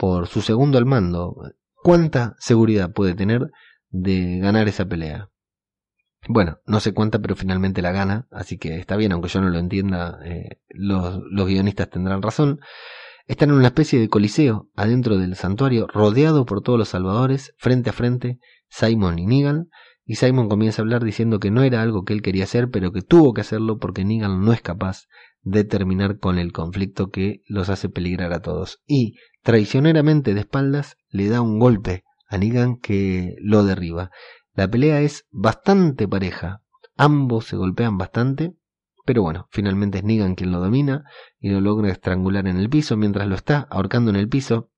A: por su segundo al mando. ¿Cuánta seguridad puede tener de ganar esa pelea? Bueno, no sé cuánta, pero finalmente la gana, así que está bien, aunque yo no lo entienda, eh, los, los guionistas tendrán razón. Están en una especie de coliseo adentro del santuario, rodeado por todos los salvadores, frente a frente, Simon y Negan, y Simon comienza a hablar diciendo que no era algo que él quería hacer, pero que tuvo que hacerlo porque Negan no es capaz de terminar con el conflicto que los hace peligrar a todos. Y, traicioneramente de espaldas, le da un golpe a Negan que lo derriba. La pelea es bastante pareja. Ambos se golpean bastante. Pero bueno, finalmente es Negan quien lo domina y lo logra estrangular en el piso. Mientras lo está ahorcando en el piso,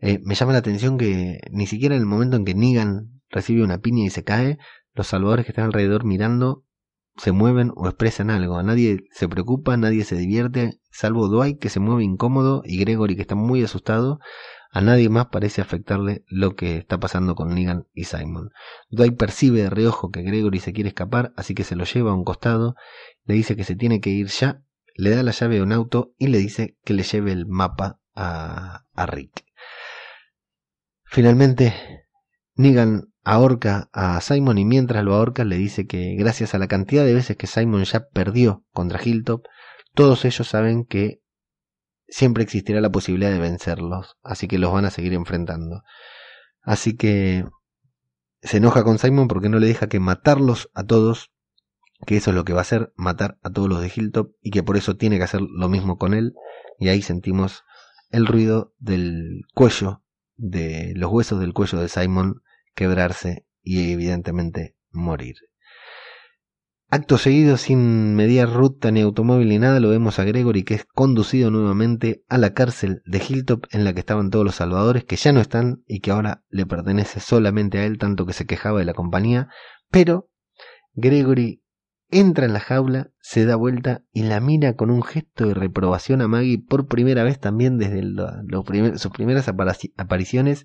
A: eh, me llama la atención que ni siquiera en el momento en que Negan recibe una piña y se cae, los salvadores que están alrededor mirando se mueven o expresan algo. A nadie se preocupa, nadie se divierte, salvo Dwight que se mueve incómodo y Gregory que está muy asustado. A nadie más parece afectarle lo que está pasando con Negan y Simon. Dwight percibe de reojo que Gregory se quiere escapar, así que se lo lleva a un costado, le dice que se tiene que ir ya, le da la llave de un auto y le dice que le lleve el mapa a, a Rick. Finalmente, Negan ahorca a Simon y mientras lo ahorca le dice que gracias a la cantidad de veces que Simon ya perdió contra Hilltop, todos ellos saben que siempre existirá la posibilidad de vencerlos, así que los van a seguir enfrentando. Así que se enoja con Simon porque no le deja que matarlos a todos, que eso es lo que va a hacer, matar a todos los de Hilltop, y que por eso tiene que hacer lo mismo con él, y ahí sentimos el ruido del cuello, de los huesos del cuello de Simon quebrarse y evidentemente morir. Acto seguido, sin mediar ruta ni automóvil ni nada, lo vemos a Gregory que es conducido nuevamente a la cárcel de Hilltop en la que estaban todos los salvadores, que ya no están y que ahora le pertenece solamente a él, tanto que se quejaba de la compañía. Pero Gregory entra en la jaula, se da vuelta y la mira con un gesto de reprobación a Maggie por primera vez también desde sus primeras apariciones.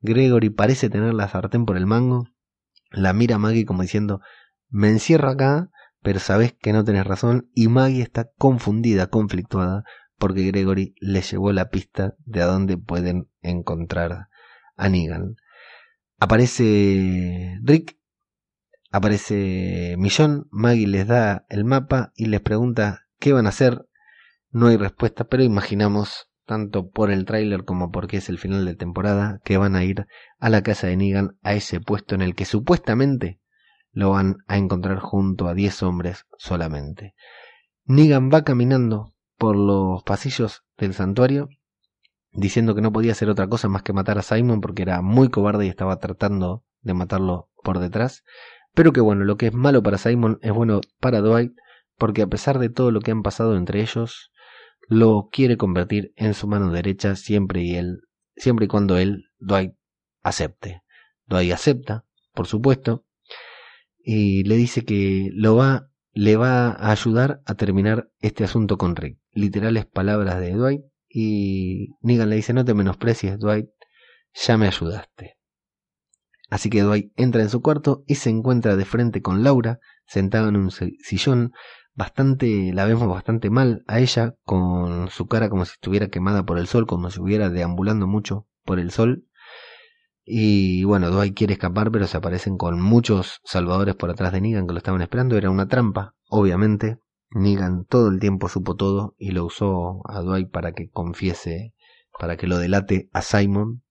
A: Gregory parece tener la sartén por el mango, la mira Maggie como diciendo me encierro acá, pero sabes que no tenés razón y Maggie está confundida, conflictuada, porque Gregory le llevó la pista de a dónde pueden encontrar a Negan. Aparece Rick, aparece Millón, Maggie les da el mapa y les pregunta qué van a hacer. No hay respuesta, pero imaginamos, tanto por el tráiler como porque es el final de temporada, que van a ir a la casa de Negan, a ese puesto en el que supuestamente lo van a encontrar junto a diez hombres solamente. Negan va caminando por los pasillos del santuario diciendo que no podía hacer otra cosa más que matar a Simon porque era muy cobarde y estaba tratando de matarlo por detrás. Pero que bueno, lo que es malo para Simon es bueno para Dwight porque a pesar de todo lo que han pasado entre ellos, lo quiere convertir en su mano derecha siempre y él, siempre y cuando él, Dwight, acepte. Dwight acepta, por supuesto, y le dice que lo va, le va a ayudar a terminar este asunto con Rick. Literales palabras de Dwight y Negan le dice no te menosprecies Dwight, ya me ayudaste. Así que Dwight entra en su cuarto y se encuentra de frente con Laura, sentada en un sillón, bastante, la vemos bastante mal a ella, con su cara como si estuviera quemada por el sol, como si estuviera deambulando mucho por el sol, y bueno, Dwight quiere escapar, pero se aparecen con muchos salvadores por atrás de Negan que lo estaban esperando. Era una trampa, obviamente. Negan todo el tiempo supo todo y lo usó a Dwight para que confiese, para que lo delate a Simon.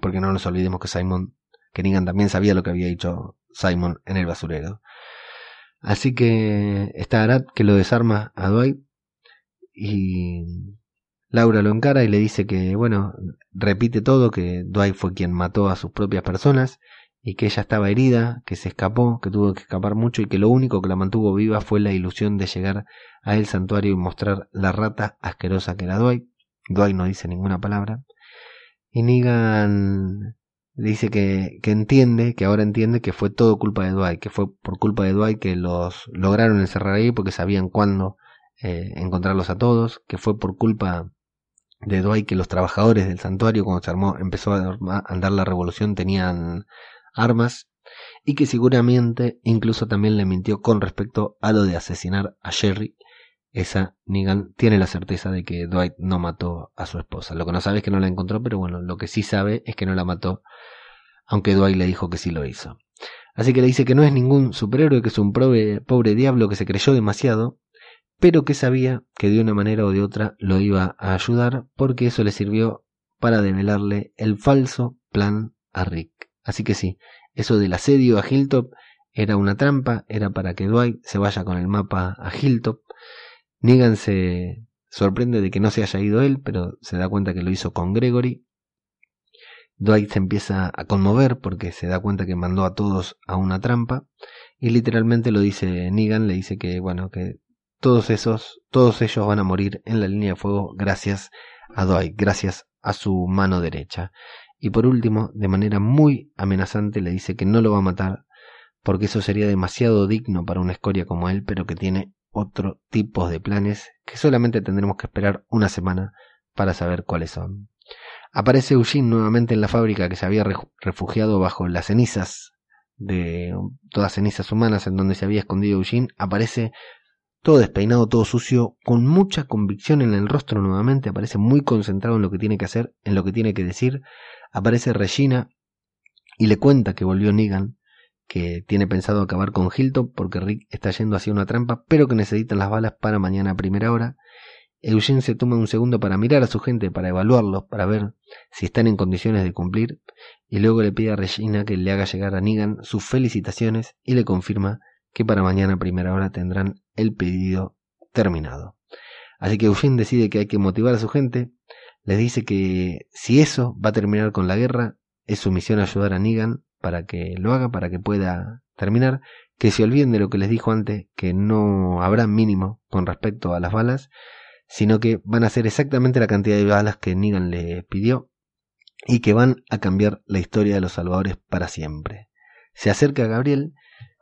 A: Porque no nos olvidemos que Simon, que Negan también sabía lo que había dicho Simon en el basurero. Así que está Arad que lo desarma a Dwight y Laura lo encara y le dice que, bueno, repite todo, que Dwight fue quien mató a sus propias personas y que ella estaba herida, que se escapó, que tuvo que escapar mucho y que lo único que la mantuvo viva fue la ilusión de llegar a el santuario y mostrar la rata asquerosa que era Dwight. Dwight no dice ninguna palabra. Y Negan dice que, que entiende, que ahora entiende que fue todo culpa de Dwight, que fue por culpa de Dwight que los lograron encerrar ahí porque sabían cuándo eh, encontrarlos a todos, que fue por culpa de Dwight que los trabajadores del santuario cuando se armó empezó a andar la revolución tenían armas y que seguramente incluso también le mintió con respecto a lo de asesinar a Jerry. Esa Negan tiene la certeza de que Dwight no mató a su esposa. Lo que no sabe es que no la encontró, pero bueno, lo que sí sabe es que no la mató, aunque Dwight le dijo que sí lo hizo. Así que le dice que no es ningún superhéroe, que es un pobre, pobre diablo que se creyó demasiado, pero que sabía que de una manera o de otra lo iba a ayudar porque eso le sirvió para develarle el falso plan a Rick. Así que sí, eso del asedio a Hilltop era una trampa, era para que Dwight se vaya con el mapa a Hilltop. Negan se sorprende de que no se haya ido él, pero se da cuenta que lo hizo con Gregory. Dwight se empieza a conmover porque se da cuenta que mandó a todos a una trampa y literalmente lo dice Negan, le dice que bueno, que todos esos, todos ellos van a morir en la línea de fuego gracias a Dwight, gracias a su mano derecha. Y por último, de manera muy amenazante, le dice que no lo va a matar porque eso sería demasiado digno para una escoria como él, pero que tiene otro tipo de planes que solamente tendremos que esperar una semana para saber cuáles son. Aparece Eugene nuevamente en la fábrica que se había refugiado bajo las cenizas de todas cenizas humanas en donde se había escondido Eugene. Aparece todo despeinado, todo sucio, con mucha convicción en el rostro nuevamente, aparece muy concentrado en lo que tiene que hacer, en lo que tiene que decir, aparece Regina y le cuenta que volvió Negan, que tiene pensado acabar con Hilton porque Rick está yendo hacia una trampa, pero que necesitan las balas para mañana a primera hora. Eugene se toma un segundo para mirar a su gente, para evaluarlos, para ver si están en condiciones de cumplir, y luego le pide a Regina que le haga llegar a Negan sus felicitaciones y le confirma que para mañana a primera hora tendrán el pedido terminado. Así que Eugene decide que hay que motivar a su gente, les dice que si eso va a terminar con la guerra, es su misión ayudar a Negan para que lo haga, para que pueda terminar, que se olviden de lo que les dijo antes, que no habrá mínimo con respecto a las balas, sino que van a hacer exactamente la cantidad de balas que Negan les pidió y que van a cambiar la historia de los salvadores para siempre. Se acerca a Gabriel,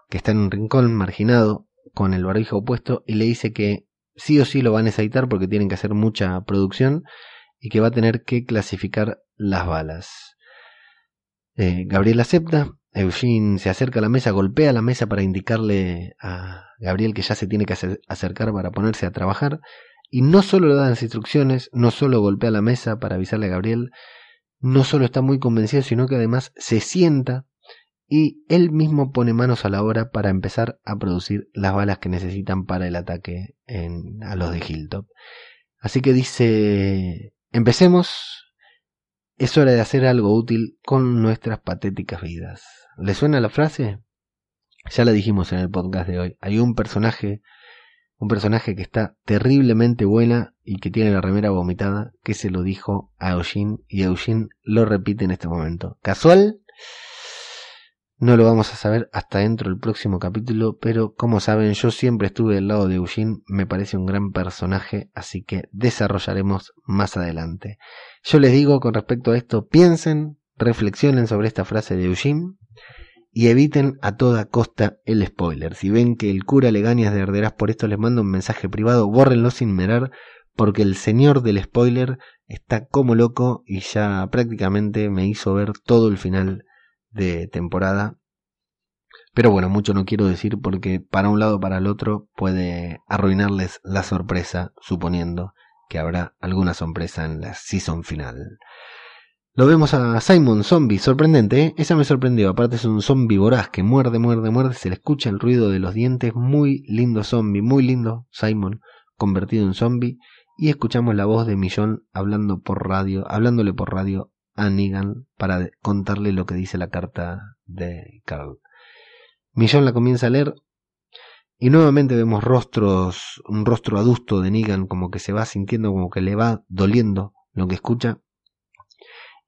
A: que está en un rincón marginado, con el barbijo opuesto, y le dice que sí o sí lo va a necesitar porque tienen que hacer mucha producción y que va a tener que clasificar las balas. Eh, Gabriel acepta, Eugene se acerca a la mesa, golpea la mesa para indicarle a Gabriel que ya se tiene que acercar para ponerse a trabajar, y no solo le da las instrucciones, no solo golpea la mesa para avisarle a Gabriel, no solo está muy convencido, sino que además se sienta y él mismo pone manos a la obra para empezar a producir las balas que necesitan para el ataque a los de Hilltop. Así que dice Empecemos. Es hora de hacer algo útil con nuestras patéticas vidas. ¿Le suena la frase? Ya la dijimos en el podcast de hoy. Hay un personaje, un personaje que está terriblemente buena y que tiene la remera vomitada, que se lo dijo a Eugene y Eugene lo repite en este momento. ¿Casual? No lo vamos a saber hasta dentro del próximo capítulo, pero como saben yo siempre estuve del lado de Eugene, me parece un gran personaje, así que desarrollaremos más adelante. Yo les digo con respecto a esto, piensen, reflexionen sobre esta frase de Eugene y eviten a toda costa el spoiler. Si ven que el cura Legañas de Arderás por esto les manda un mensaje privado, bórrenlo sin mirar, porque el señor del spoiler está como loco y ya prácticamente me hizo ver todo el final de temporada. Pero bueno, mucho no quiero decir porque para un lado o para el otro puede arruinarles la sorpresa, suponiendo que habrá alguna sorpresa en la season final. Lo vemos a Simon, zombie, sorprendente, ¿eh? Esa me sorprendió, aparte es un zombie voraz que muerde, muerde, muerde, se le escucha el ruido de los dientes, muy lindo zombie, muy lindo Simon, convertido en zombie, y escuchamos la voz de Millón hablando por radio, hablándole por radio a Negan para contarle lo que dice la carta de Carl. Millón la comienza a leer y nuevamente vemos rostros, un rostro adusto de Negan como que se va sintiendo como que le va doliendo lo que escucha.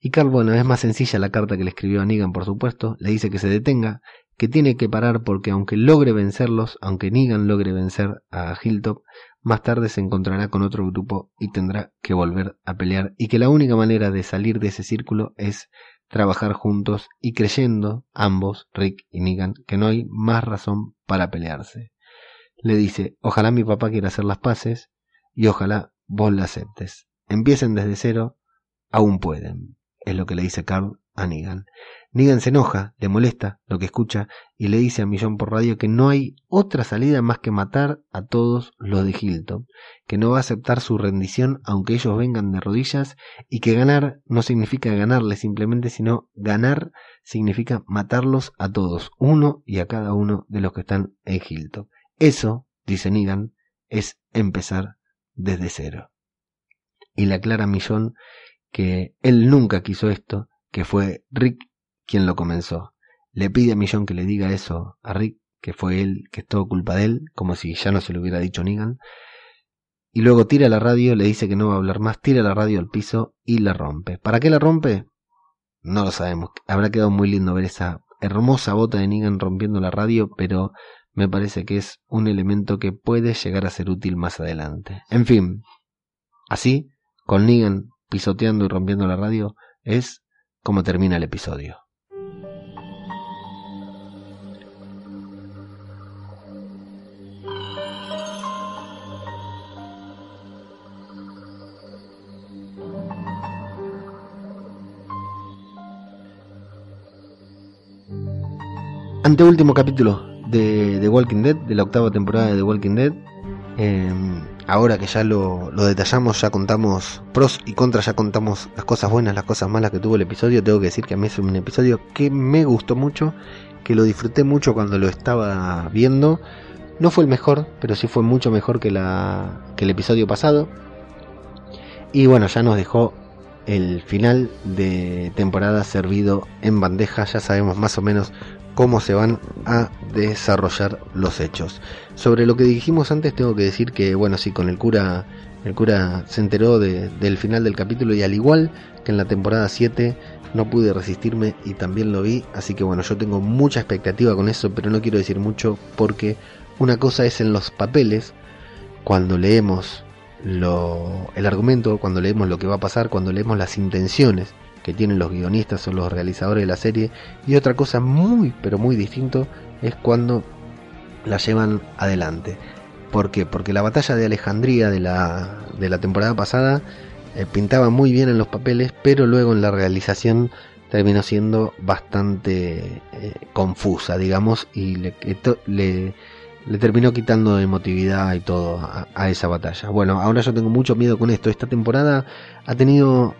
A: Y Carl, bueno, es más sencilla la carta que le escribió a Negan, por supuesto, le dice que se detenga, que tiene que parar porque aunque logre vencerlos, aunque Negan logre vencer a Hilltop, más tarde se encontrará con otro grupo y tendrá que volver a pelear y que la única manera de salir de ese círculo es trabajar juntos y creyendo ambos, Rick y Negan, que no hay más razón para pelearse. Le dice, ojalá mi papá quiera hacer las paces y ojalá vos la aceptes. Empiecen desde cero, aún pueden. Es lo que le dice Carl a Negan. Negan se enoja, le molesta lo que escucha y le dice a Millón por radio que no hay otra salida más que matar a todos los de Hilton, que no va a aceptar su rendición aunque ellos vengan de rodillas y que ganar no significa ganarle simplemente, sino ganar significa matarlos a todos, uno y a cada uno de los que están en Hilton. Eso, dice Negan, es empezar desde cero. Y le aclara Millón que él nunca quiso esto, que fue Rick quien lo comenzó. Le pide a Millón que le diga eso a Rick, que fue él, que es todo culpa de él, como si ya no se lo hubiera dicho Negan. Y luego tira la radio, le dice que no va a hablar más, tira la radio al piso y la rompe. ¿Para qué la rompe? No lo sabemos. Habrá quedado muy lindo ver esa hermosa bota de Negan rompiendo la radio, pero me parece que es un elemento que puede llegar a ser útil más adelante. En fin, así, con Negan pisoteando y rompiendo la radio, es como termina el episodio. Anteúltimo capítulo de The Walking Dead, de la octava temporada de The Walking Dead. Em, ahora que ya lo, detallamos, ya contamos pros y contras, ya contamos las cosas buenas, las cosas malas que tuvo el episodio, tengo que decir que a mí es un episodio que me gustó mucho, que lo disfruté mucho cuando lo estaba viendo. No fue el mejor, pero sí fue mucho mejor que, el episodio pasado. Y bueno, ya nos dejó el final de temporada servido en bandeja, ya sabemos más o menos cómo se van a desarrollar los hechos. Sobre lo que dijimos antes tengo que decir que bueno, sí, con el cura el cura se enteró del final del capítulo y al igual que en la temporada 7 no pude resistirme y también lo vi, así que bueno, yo tengo mucha expectativa con eso, pero no quiero decir mucho porque una cosa es en los papeles, cuando leemos el argumento, cuando leemos lo que va a pasar, cuando leemos las intenciones que tienen los guionistas o los realizadores de la serie. Y otra cosa muy, pero muy distinto es cuando la llevan adelante. ¿Por qué? Porque la batalla de Alejandría de la, de la temporada pasada eh, pintaba muy bien en los papeles, pero luego en la realización terminó siendo bastante eh, confusa, digamos, y le, le, le, terminó quitando emotividad y todo a, a, esa batalla. Bueno, ahora yo tengo mucho miedo con esto. Esta temporada ha tenido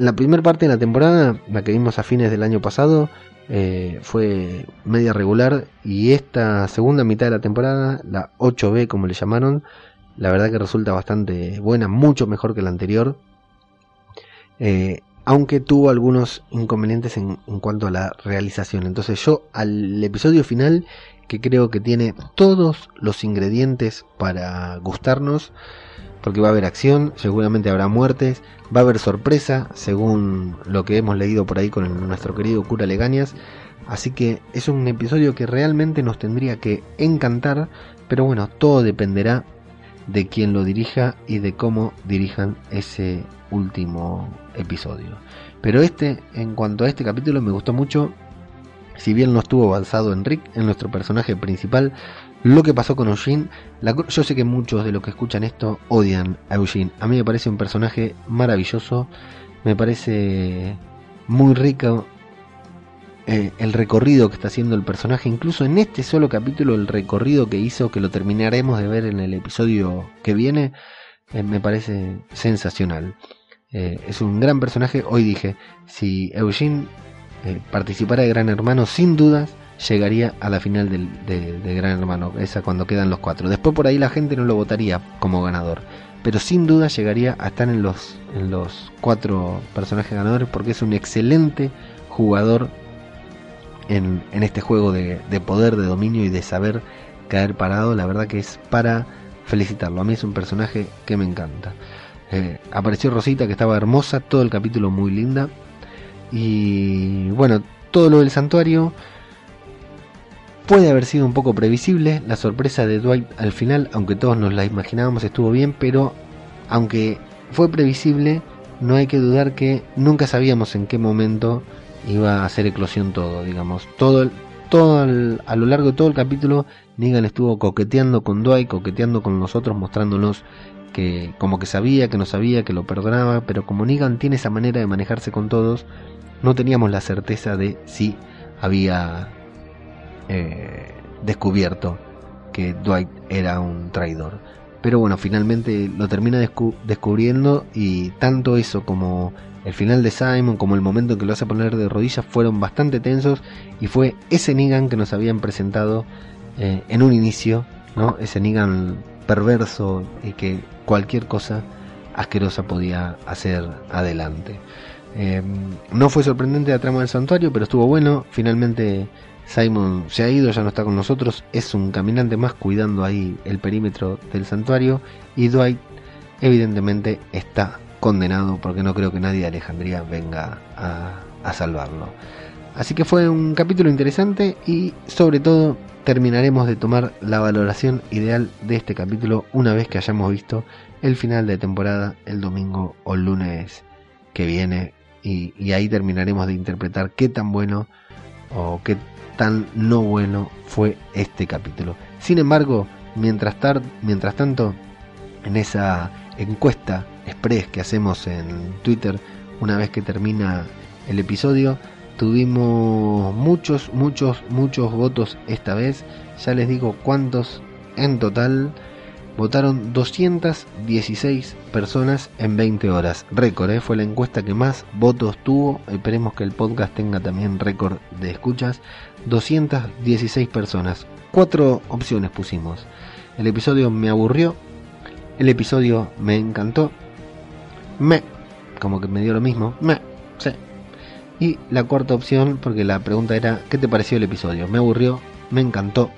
A: la primera parte de la temporada, la que vimos a fines del año pasado, eh, fue media regular y esta segunda mitad de la temporada, la 8B como le llamaron, la verdad que resulta bastante buena, mucho mejor que la anterior, eh, aunque tuvo algunos inconvenientes en, en, cuanto a la realización. Entonces yo al episodio final, que creo que tiene todos los ingredientes para gustarnos, porque va a haber acción, seguramente habrá muertes, va a haber sorpresa, según lo que hemos leído por ahí con nuestro querido cura Legañas. Así que es un episodio que realmente nos tendría que encantar, pero bueno, todo dependerá de quién lo dirija y de cómo dirijan ese último episodio. Pero este, en cuanto a este capítulo, me gustó mucho. Si bien no estuvo avanzado en Rick, en nuestro personaje principal, lo que pasó con Eugene. yo sé que muchos de los que escuchan esto odian a Eugene. A mí me parece un personaje maravilloso. Me parece muy rico eh, el recorrido que está haciendo el personaje. Incluso en este solo capítulo, el recorrido que hizo, que lo terminaremos de ver en el episodio que viene, eh, me parece sensacional. Eh, es un gran personaje. Hoy dije, si Eugene participara de Gran Hermano, sin dudas llegaría a la final del, de, Gran Hermano, esa cuando quedan los cuatro. Después por ahí la gente no lo votaría como ganador, pero sin duda llegaría a estar en los, en los cuatro personajes ganadores porque es un excelente jugador en, en este juego de, de, poder, de dominio y de saber caer parado. La verdad que es para felicitarlo. A mí es un personaje que me encanta. Eh, apareció Rosita que estaba hermosa, todo el capítulo muy linda. Y bueno, todo lo del santuario Puede haber sido un poco previsible, la sorpresa de Dwight al final, aunque todos nos la imaginábamos, estuvo bien, pero aunque fue previsible, no hay que dudar que nunca sabíamos en qué momento iba a hacer eclosión todo, digamos. Todo, todo a lo largo de todo el capítulo, Negan estuvo coqueteando con Dwight, coqueteando con nosotros, mostrándonos que como que sabía, que no sabía, que lo perdonaba, pero como Negan tiene esa manera de manejarse con todos, no teníamos la certeza de si había eh, descubierto que Dwight era un traidor. Pero bueno, finalmente lo termina descubriendo y tanto eso como el final de Simon, como el momento en que lo hace poner de rodillas, fueron bastante tensos y fue ese Negan que nos habían presentado eh, en un inicio, ¿no? Ese Negan perverso y que cualquier cosa asquerosa podía hacer adelante. Eh, no fue sorprendente la trama del santuario, pero estuvo bueno. Finalmente Simon se ha ido, ya no está con nosotros. Es un caminante más cuidando ahí el perímetro del santuario. Y Dwight evidentemente está condenado porque no creo que nadie de Alejandría venga a, salvarlo. Así que fue un capítulo interesante y sobre todo terminaremos de tomar la valoración ideal de este capítulo una vez que hayamos visto el final de temporada el domingo o el lunes que viene y, y, ahí terminaremos de interpretar qué tan bueno o qué tan no bueno fue este capítulo. Sin embargo, mientras, mientras tanto, en esa encuesta express que hacemos en Twitter una vez que termina el episodio. Tuvimos muchos, muchos, muchos votos esta vez. Ya les digo cuántos en total. Votaron 216 personas en 20 horas. Récord, ¿eh? fue la encuesta que más votos tuvo. Esperemos que el podcast tenga también récord de escuchas. 216 personas. Cuatro opciones pusimos. El episodio me aburrió. El episodio me encantó me, como que me dio lo mismo, me, sí. Y la cuarta opción, porque la pregunta era, ¿qué te pareció el episodio? Me aburrió, me encantó,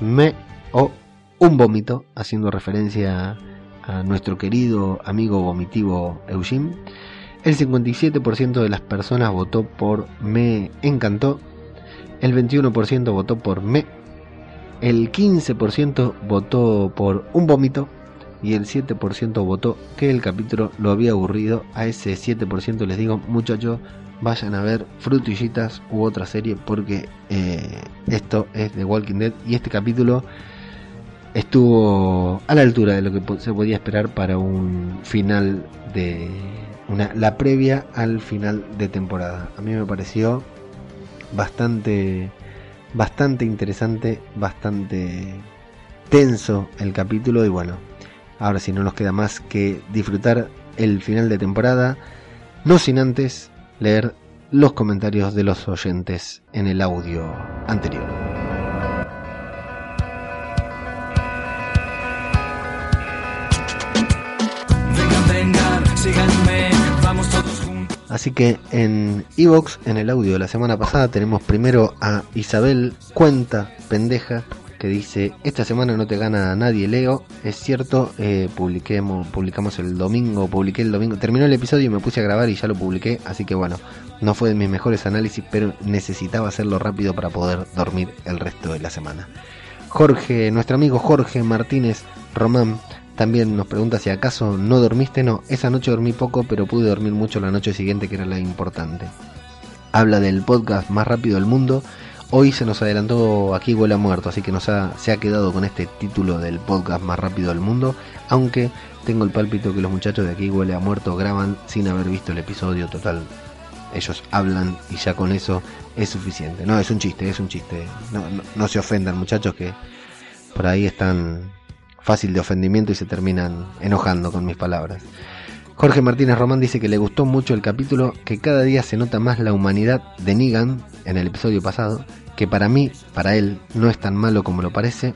A: me o un vómito, haciendo referencia a nuestro querido amigo vomitivo Eugene. El 57% de las personas votó por me encantó, el 21% votó por me, el 15% votó por un vómito, y el 7% votó que el capítulo lo había aburrido. A ese 7% les digo, muchachos, vayan a ver Frutillitas u otra serie porque eh, esto es de Walking Dead y este capítulo estuvo a la altura de lo que se podía esperar para un final de una, la previa al final de temporada. A mí me pareció bastante bastante interesante, bastante tenso el capítulo y bueno, Ahora sí no nos queda más que disfrutar el final de temporada, no sin antes leer los comentarios de los oyentes en el audio anterior. Así que en Evox, en el audio de la semana pasada, tenemos primero a Isabel Cuenta Pendeja, que dice, esta semana no te gana nadie, Leo. Es cierto, eh, publiquemos, publicamos el domingo, publiqué el domingo, terminó el episodio y me puse a grabar y ya lo publiqué, así que bueno, no fue de mis mejores análisis, pero necesitaba hacerlo rápido para poder dormir el resto de la semana. Jorge, nuestro amigo Jorge Martínez Román, también nos pregunta si acaso no dormiste. No, esa noche dormí poco, pero pude dormir mucho la noche siguiente, que era la importante. Habla del podcast más rápido del mundo Hoy se nos adelantó Aquí huele a muerto, así que nos ha, se ha quedado con este título del podcast más rápido del mundo, aunque tengo el pálpito que los muchachos de Aquí huele a muerto graban sin haber visto el episodio total. Ellos hablan y ya con eso es suficiente. No, es un chiste, es un chiste. No, no, se ofendan muchachos que por ahí están fácil de ofendimiento y se terminan enojando con mis palabras. Jorge Martínez Román dice que le gustó mucho el capítulo, que cada día se nota más la humanidad de Negan en el episodio pasado que para mí, para él, no es tan malo como lo parece,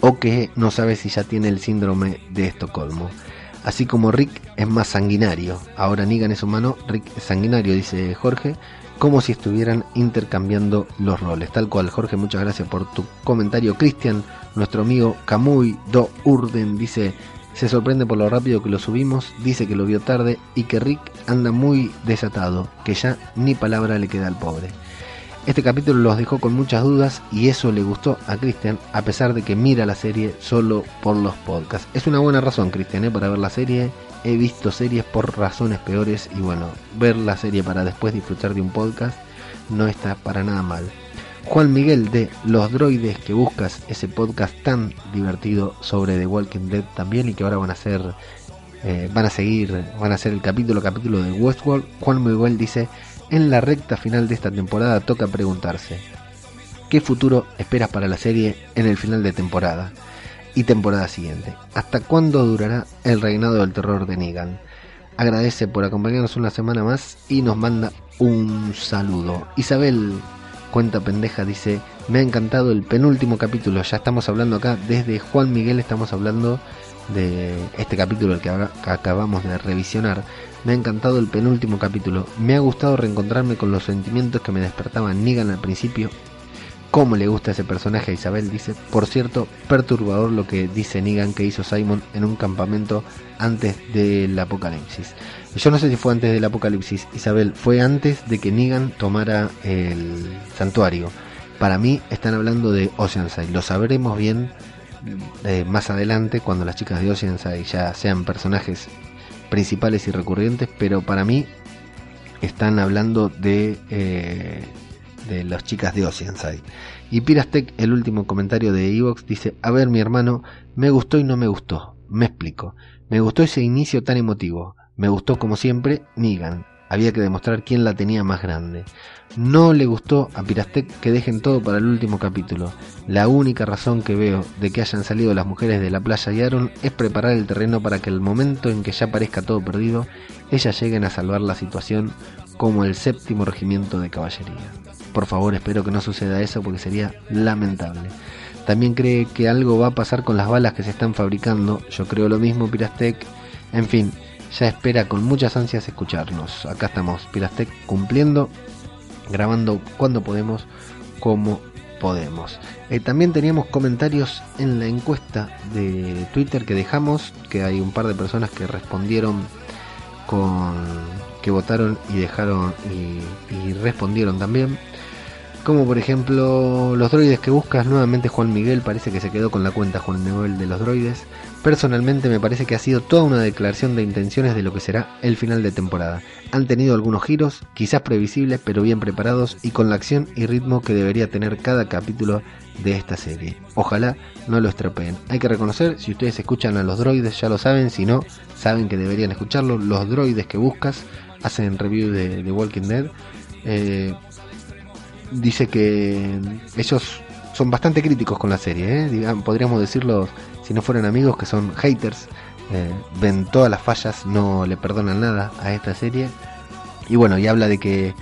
A: o que no sabe si ya tiene el síndrome de Estocolmo. Así como Rick es más sanguinario, ahora Negan es humano, Rick es sanguinario, dice Jorge, como si estuvieran intercambiando los roles. Tal cual, Jorge, muchas gracias por tu comentario. Cristian, nuestro amigo Camuy Do Urden, dice, se sorprende por lo rápido que lo subimos, dice que lo vio tarde y que Rick anda muy desatado, que ya ni palabra le queda al pobre. Este capítulo los dejó con muchas dudas y eso le gustó a Christian a pesar de que mira la serie solo por los podcasts. Es una buena razón, Christian, ¿eh? para ver la serie. He visto series por razones peores y bueno, ver la serie para después disfrutar de un podcast no está para nada mal. Juan Miguel de Los Droides que buscas, ese podcast tan divertido sobre The Walking Dead también y que ahora van a ser, eh, van a seguir, van a ser el capítulo capítulo de Westworld. Juan Miguel dice en la recta final de esta temporada toca preguntarse, ¿qué futuro esperas para la serie en el final de temporada? Y temporada siguiente. ¿Hasta cuándo durará el reinado del terror de Negan? Agradece por acompañarnos una semana más y nos manda un saludo. Isabel Cuenta Pendeja dice, me ha encantado el penúltimo capítulo, ya estamos hablando acá desde Juan Miguel, estamos hablando de este capítulo que, acabamos de revisionar. Me ha encantado el penúltimo capítulo, me ha gustado reencontrarme con los sentimientos que me despertaban Negan al principio. Cómo le gusta ese personaje a Isabel, dice. Por cierto, perturbador lo que dice Negan que hizo Simon en un campamento antes del apocalipsis. Yo no sé si fue antes del apocalipsis, Isabel, fue antes de que Negan tomara el santuario. Para mí están hablando de Oceanside, lo sabremos bien eh, más adelante cuando las chicas de Oceanside ya sean personajes principales y recurrentes, pero para mí están hablando de, eh, de las chicas de Oceanside. Y Pirastec, el último comentario de Evox, dice, a ver mi hermano, me gustó y no me gustó, me explico. Me gustó ese inicio tan emotivo. Me gustó como siempre Negan. Había que demostrar quién la tenía más grande. No le gustó a Pirastec que dejen todo para el último capítulo. La única razón que veo de que hayan salido las mujeres de la playa y Aaron es preparar el terreno para que el momento en que ya parezca todo perdido, ellas lleguen a salvar la situación como el séptimo regimiento de caballería. Por favor, espero que no suceda eso porque sería lamentable. También cree que algo va a pasar con las balas que se están fabricando. Yo creo lo mismo, Pirastec. En fin, ya espera con muchas ansias escucharnos. Acá estamos, Pirastec, cumpliendo, grabando cuando podemos, como podemos. Eh, también teníamos comentarios en la encuesta de Twitter que dejamos, que hay un par de personas que respondieron con que votaron y dejaron y respondieron también. Como por ejemplo los droides que buscas, nuevamente Juan Miguel parece que se quedó con la cuenta Juan Miguel de los droides. Personalmente me parece que ha sido toda una declaración de intenciones de lo que será el final de temporada. Han tenido algunos giros, quizás previsibles, pero bien preparados y con la acción y ritmo que debería tener cada capítulo de esta serie. Ojalá no lo estropeen. Hay que reconocer, si ustedes escuchan a los droides ya lo saben, si no, saben que deberían escucharlo. Los droides que buscas hacen review de, The Walking Dead. Eh, dice que ellos son bastante críticos con la serie, ¿eh? podríamos decirlo si no fueran amigos que son haters, eh, ven todas las fallas, no le perdonan nada a esta serie. Y bueno, y habla de que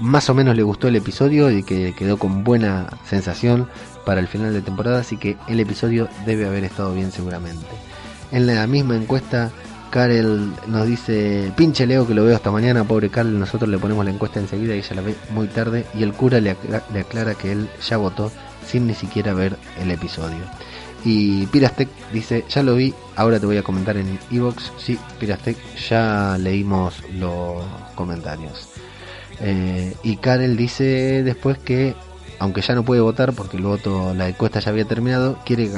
A: más o menos le gustó el episodio y que quedó con buena sensación para el final de temporada, así que el episodio debe haber estado bien seguramente. En la misma encuesta Karel nos dice, pinche Leo que lo veo hasta mañana, pobre Karel, nosotros le ponemos la encuesta enseguida y ella la ve muy tarde y el cura le, aclara que él ya votó sin ni siquiera ver el episodio. Y Pirastec dice, ya lo vi, ahora te voy a comentar en Evox. Sí, Pirastec, ya leímos los comentarios. Eh, y Karel dice después que, aunque ya no puede votar porque el voto, la encuesta ya había terminado, quiere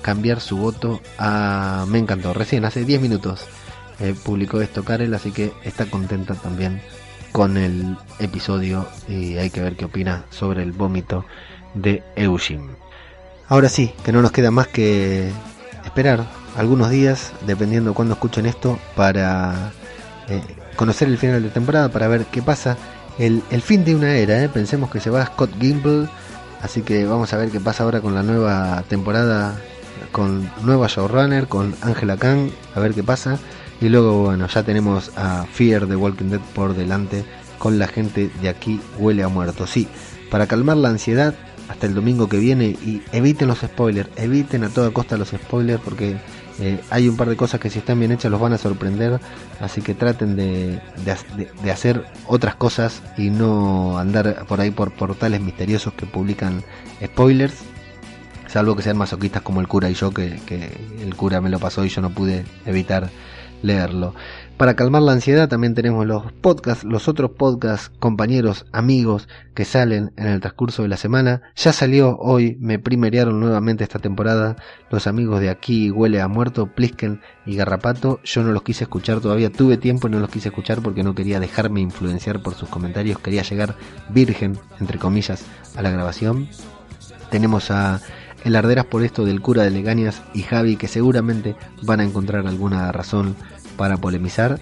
A: cambiar su voto a... Me encantó, recién, hace 10 minutos eh, publicó esto Karel, así que está contenta también con el episodio y hay que ver qué opina sobre el vómito de Eugene. Ahora sí, que no nos queda más que esperar algunos días, dependiendo cuando escuchen esto, para eh, conocer el final de temporada, para ver qué pasa. El, el fin de una era, ¿eh? pensemos que se va Scott Gimple, así que vamos a ver qué pasa ahora con la nueva temporada con nueva showrunner, con Angela Kang, a ver qué pasa. Y luego, bueno, ya tenemos a Fear de Walking Dead por delante con la gente de aquí huele a muerto. Sí, para calmar la ansiedad hasta el domingo que viene y eviten los spoilers, eviten a toda costa los spoilers porque eh, hay un par de cosas que si están bien hechas los van a sorprender, así que traten de, de, hacer otras cosas y no andar por ahí por portales misteriosos que publican spoilers salvo que sean masoquistas como el cura y yo, que, el cura me lo pasó y yo no pude evitar leerlo. Para calmar la ansiedad también tenemos los podcasts, los otros podcasts, compañeros, amigos que salen en el transcurso de la semana. Ya salió hoy, me primerearon nuevamente esta temporada los amigos de aquí, Huele a Muerto, Plisken y Garrapato. Yo no los quise escuchar todavía, tuve tiempo y no los quise escuchar porque no quería dejarme influenciar por sus comentarios, quería llegar virgen, entre comillas, a la grabación. Tenemos a el arderas por esto del cura de Legañas y Javi que seguramente van a encontrar alguna razón para polemizar.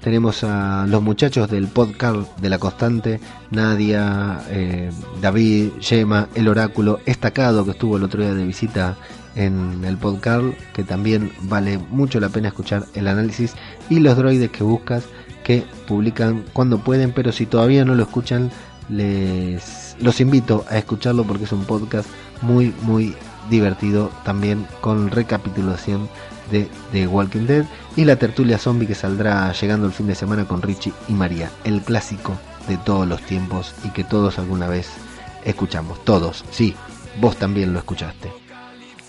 A: tenemos a los muchachos del podcast de la constante, Nadia, eh, David, Yema, el oráculo, Estacado que estuvo el otro día de visita en el podcast, que también vale mucho la pena escuchar el análisis, y los droides que buscas, que publican cuando pueden, pero si todavía no lo escuchan, les los invito a escucharlo porque es un podcast muy, muy divertido también con recapitulación de Walking Dead y la tertulia zombie que saldrá llegando el fin de semana con Richie y María, el clásico de todos los tiempos y que todos alguna vez escuchamos, todos, sí, vos también lo escuchaste.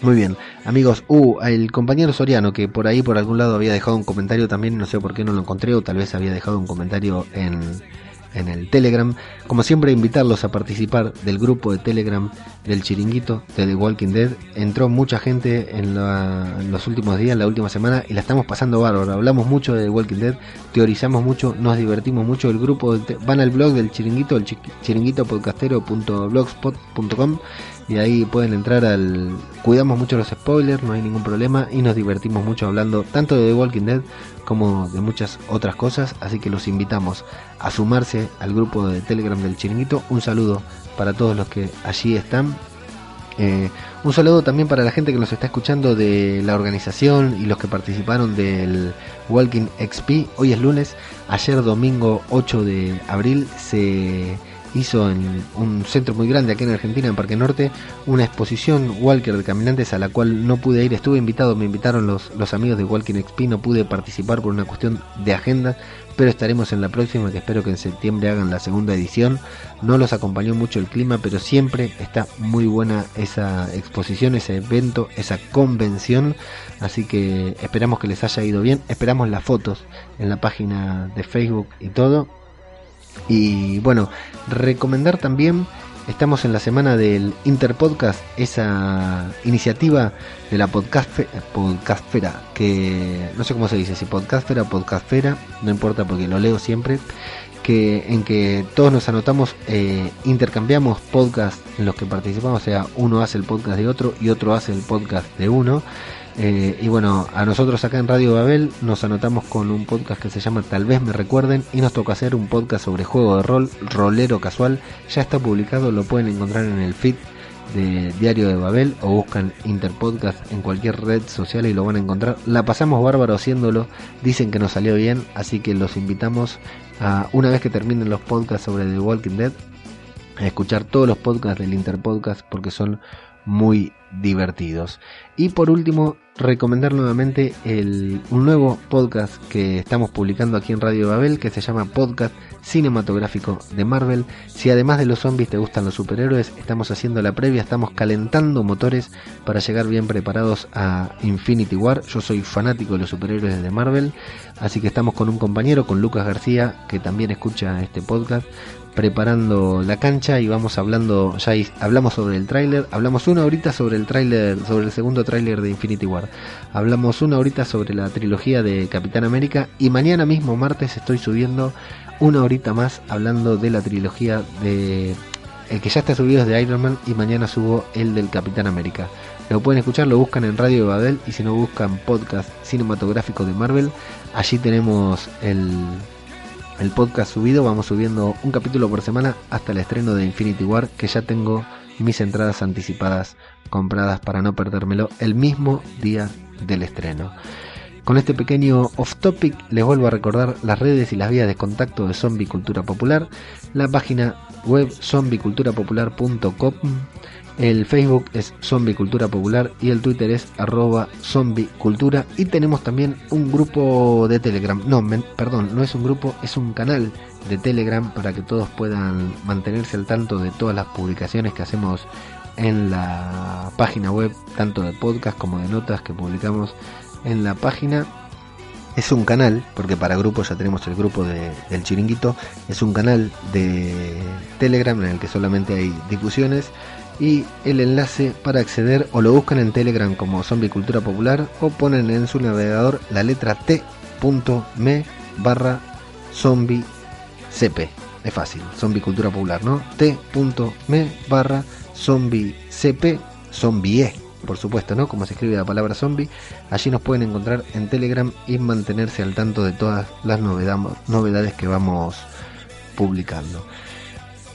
A: Muy bien, amigos, uh, el compañero Soriano que por ahí por algún lado había dejado un comentario también, no sé por qué no lo encontré o tal vez había dejado un comentario en en el Telegram. Como siempre, invitarlos a participar del grupo de Telegram del Chiringuito de The Walking Dead. Entró mucha gente en, los últimos días, la última semana, y la estamos pasando bárbaro. Hablamos mucho de The Walking Dead, teorizamos mucho, nos divertimos mucho. El grupo van al blog del Chiringuito, el chiringuitopodcastero.blogspot.com y ahí pueden entrar al... Cuidamos mucho los spoilers, no hay ningún problema y nos divertimos mucho hablando tanto de The Walking Dead como de muchas otras cosas, así que los invitamos a sumarse al grupo de Telegram del Chiringuito. Un saludo para todos los que allí están. Eh, un saludo también para la gente que nos está escuchando de la organización y los que participaron del Walking XP. Hoy es lunes, ayer domingo 8 de abril se hizo en un centro muy grande aquí en Argentina, en Parque Norte, una exposición Walker de caminantes a la cual no pude ir. Estuve invitado, me invitaron los, los amigos de Walking XP, no pude participar por una cuestión de agenda, pero estaremos en la próxima, que espero que en septiembre hagan la segunda edición. No los acompañó mucho el clima, pero siempre está muy buena esa exposición, ese evento, esa convención. Así que esperamos que les haya ido bien. Esperamos las fotos en la página de Facebook y todo y bueno, recomendar también, estamos en la semana del Interpodcast, esa iniciativa de la podcast, podcastfera, que no sé cómo se dice, si podcastfera podcastfera, no importa porque lo leo siempre, que en que todos nos anotamos, eh, intercambiamos podcasts en los que participamos, o sea, uno hace el podcast de otro y otro hace el podcast de uno eh, y bueno, a nosotros acá en Radio Babel nos anotamos con un podcast que se llama Tal vez me recuerden y nos toca hacer un podcast sobre juego de rol, rolero casual. Ya está publicado, lo pueden encontrar en el feed de Diario de Babel o buscan Interpodcast en cualquier red social y lo van a encontrar. La pasamos bárbaro haciéndolo, dicen que nos salió bien, así que los invitamos a una vez que terminen los podcasts sobre The Walking Dead a escuchar todos los podcasts del Interpodcast porque son muy divertidos. Y por último, recomendar nuevamente el, un nuevo podcast que estamos publicando aquí en Radio Babel que se llama Podcast Cinematográfico de Marvel. Si además de los zombies te gustan los superhéroes, estamos haciendo la previa, estamos calentando motores para llegar bien preparados a Infinity War. Yo soy fanático de los superhéroes de Marvel, así que estamos con un compañero, con Lucas García, que también escucha este podcast preparando la cancha y vamos hablando, ya hablamos sobre el tráiler, hablamos una horita sobre el tráiler, sobre el segundo tráiler de Infinity War, hablamos una horita sobre la trilogía de Capitán América y mañana mismo martes estoy subiendo una horita más hablando de la trilogía de el que ya está subido es de Iron Man y mañana subo el del Capitán América. Lo pueden escuchar, lo buscan en Radio Babel y si no buscan podcast cinematográfico de Marvel, allí tenemos el el podcast subido. Vamos subiendo un capítulo por semana hasta el estreno de Infinity War, que ya tengo mis entradas anticipadas compradas para no perdérmelo el mismo día del estreno. Con este pequeño off topic les vuelvo a recordar las redes y las vías de contacto de Zombie Cultura Popular, la página web zombieculturapopular.com el Facebook es Zombie Cultura Popular y el Twitter es arroba Zombie Cultura. Y tenemos también un grupo de Telegram. No, perdón, no es un grupo, es un canal de Telegram para que todos puedan mantenerse al tanto de todas las publicaciones que hacemos en la página web, tanto de podcast como de notas que publicamos en la página. Es un canal, porque para grupos ya tenemos el grupo de, del chiringuito, es un canal de Telegram en el que solamente hay discusiones y el enlace para acceder o lo buscan en Telegram como Zombie Cultura Popular o ponen en su navegador la letra t.me barra zombie cp. Es fácil, Zombie Cultura Popular, ¿no? t.me barra zombie cp, zombie, por supuesto, ¿no? Como se escribe la palabra zombie. Allí nos pueden encontrar en Telegram y mantenerse al tanto de todas las novedades que vamos publicando.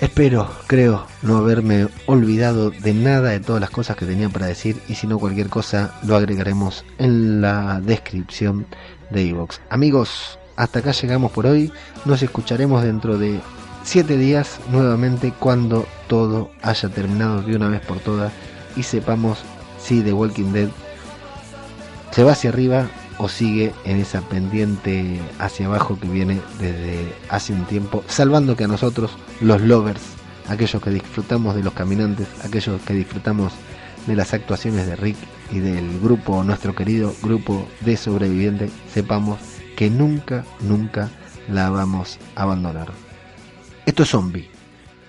A: Espero, creo, no haberme olvidado de nada de todas las cosas que tenía para decir y si no cualquier cosa lo agregaremos en la descripción de iVoox. Amigos, hasta acá llegamos por hoy. Nos escucharemos dentro de 7 días nuevamente cuando todo haya terminado de una vez por todas y sepamos si The Walking Dead se va hacia arriba o sigue en esa pendiente hacia abajo que viene desde hace un tiempo, salvando que a nosotros, los lovers, aquellos que disfrutamos de los caminantes, aquellos que disfrutamos de las actuaciones de Rick y del grupo, nuestro querido grupo de sobrevivientes, sepamos que nunca, nunca la vamos a abandonar. Esto es Zombie,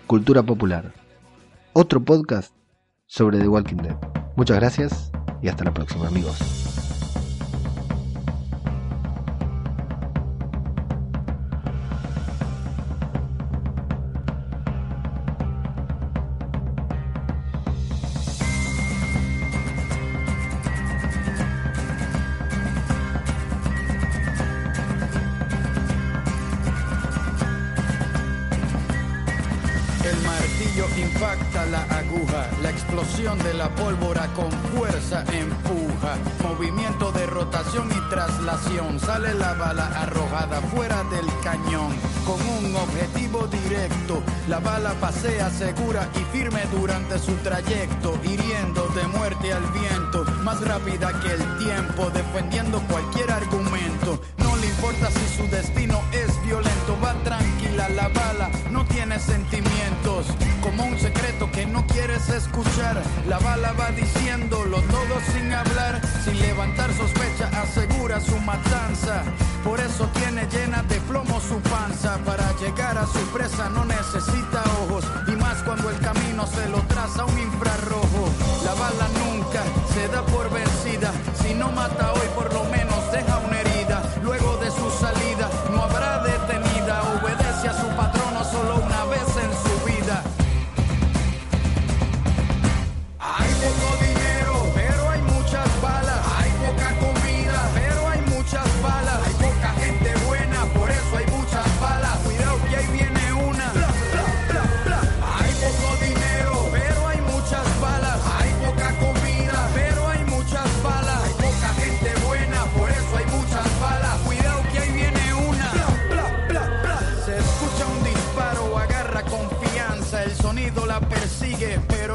A: Cultura Popular, otro podcast sobre The Walking Dead. Muchas gracias y hasta la próxima amigos.
B: Explosión de la pólvora con fuerza empuja, movimiento de rotación y traslación, sale la bala arrojada fuera del cañón, con un objetivo directo, la bala pasea segura y firme durante su trayecto, hiriendo de muerte al viento, más rápida que el tiempo, defendiendo cualquier argumento, no le importa si su destino es violento, va tranquila la bala, no tiene sentimientos, como un secreto que no quieres escuchar. La bala va diciéndolo todo sin hablar, sin levantar sospecha, asegura su matanza. Por eso tiene llena de plomo su panza. Para llegar a su presa no necesita ojos, y más cuando el camino se lo traza un infrarrojo. La bala nunca se da por vencida, si no mata hoy por lo menos deja una herida.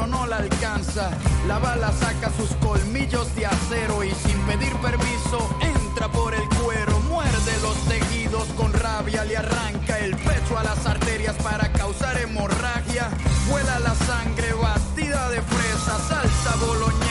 B: No la alcanza. La bala saca sus colmillos de acero y sin pedir permiso entra por el cuero. Muerde los tejidos con rabia, le arranca el pecho a las arterias para causar hemorragia. Vuela la sangre batida de fresa, salsa boloñesa,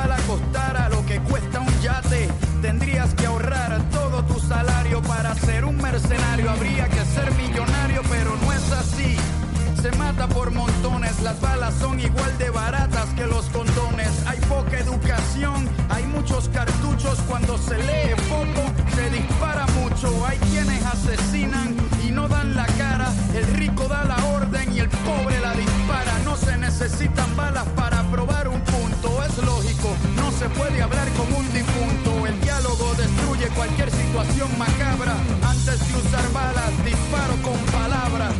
B: si cada bala costara lo que cuesta un yate. Tendrías que ahorrar todo tu salario para ser un mercenario. Habría que ser millonario, pero no es así. Se mata por montones, las balas son igual de baratas que los condones. Hay poca educación, hay muchos cartuchos. Cuando se lee poco, se dispara mucho. Hay quienes asesinan y no dan la cara. El rico da la orden y el pobre la dispara. No se necesitan balas se puede hablar con un difunto. El diálogo destruye cualquier situación macabra. Antes de usar balas, disparo con palabras.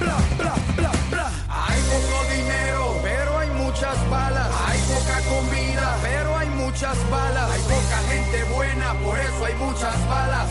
B: Bla, bla, bla, bla. Hay poco dinero, pero hay muchas balas. Hay poca comida, pero hay muchas balas. Hay poca gente buena, por eso hay muchas balas.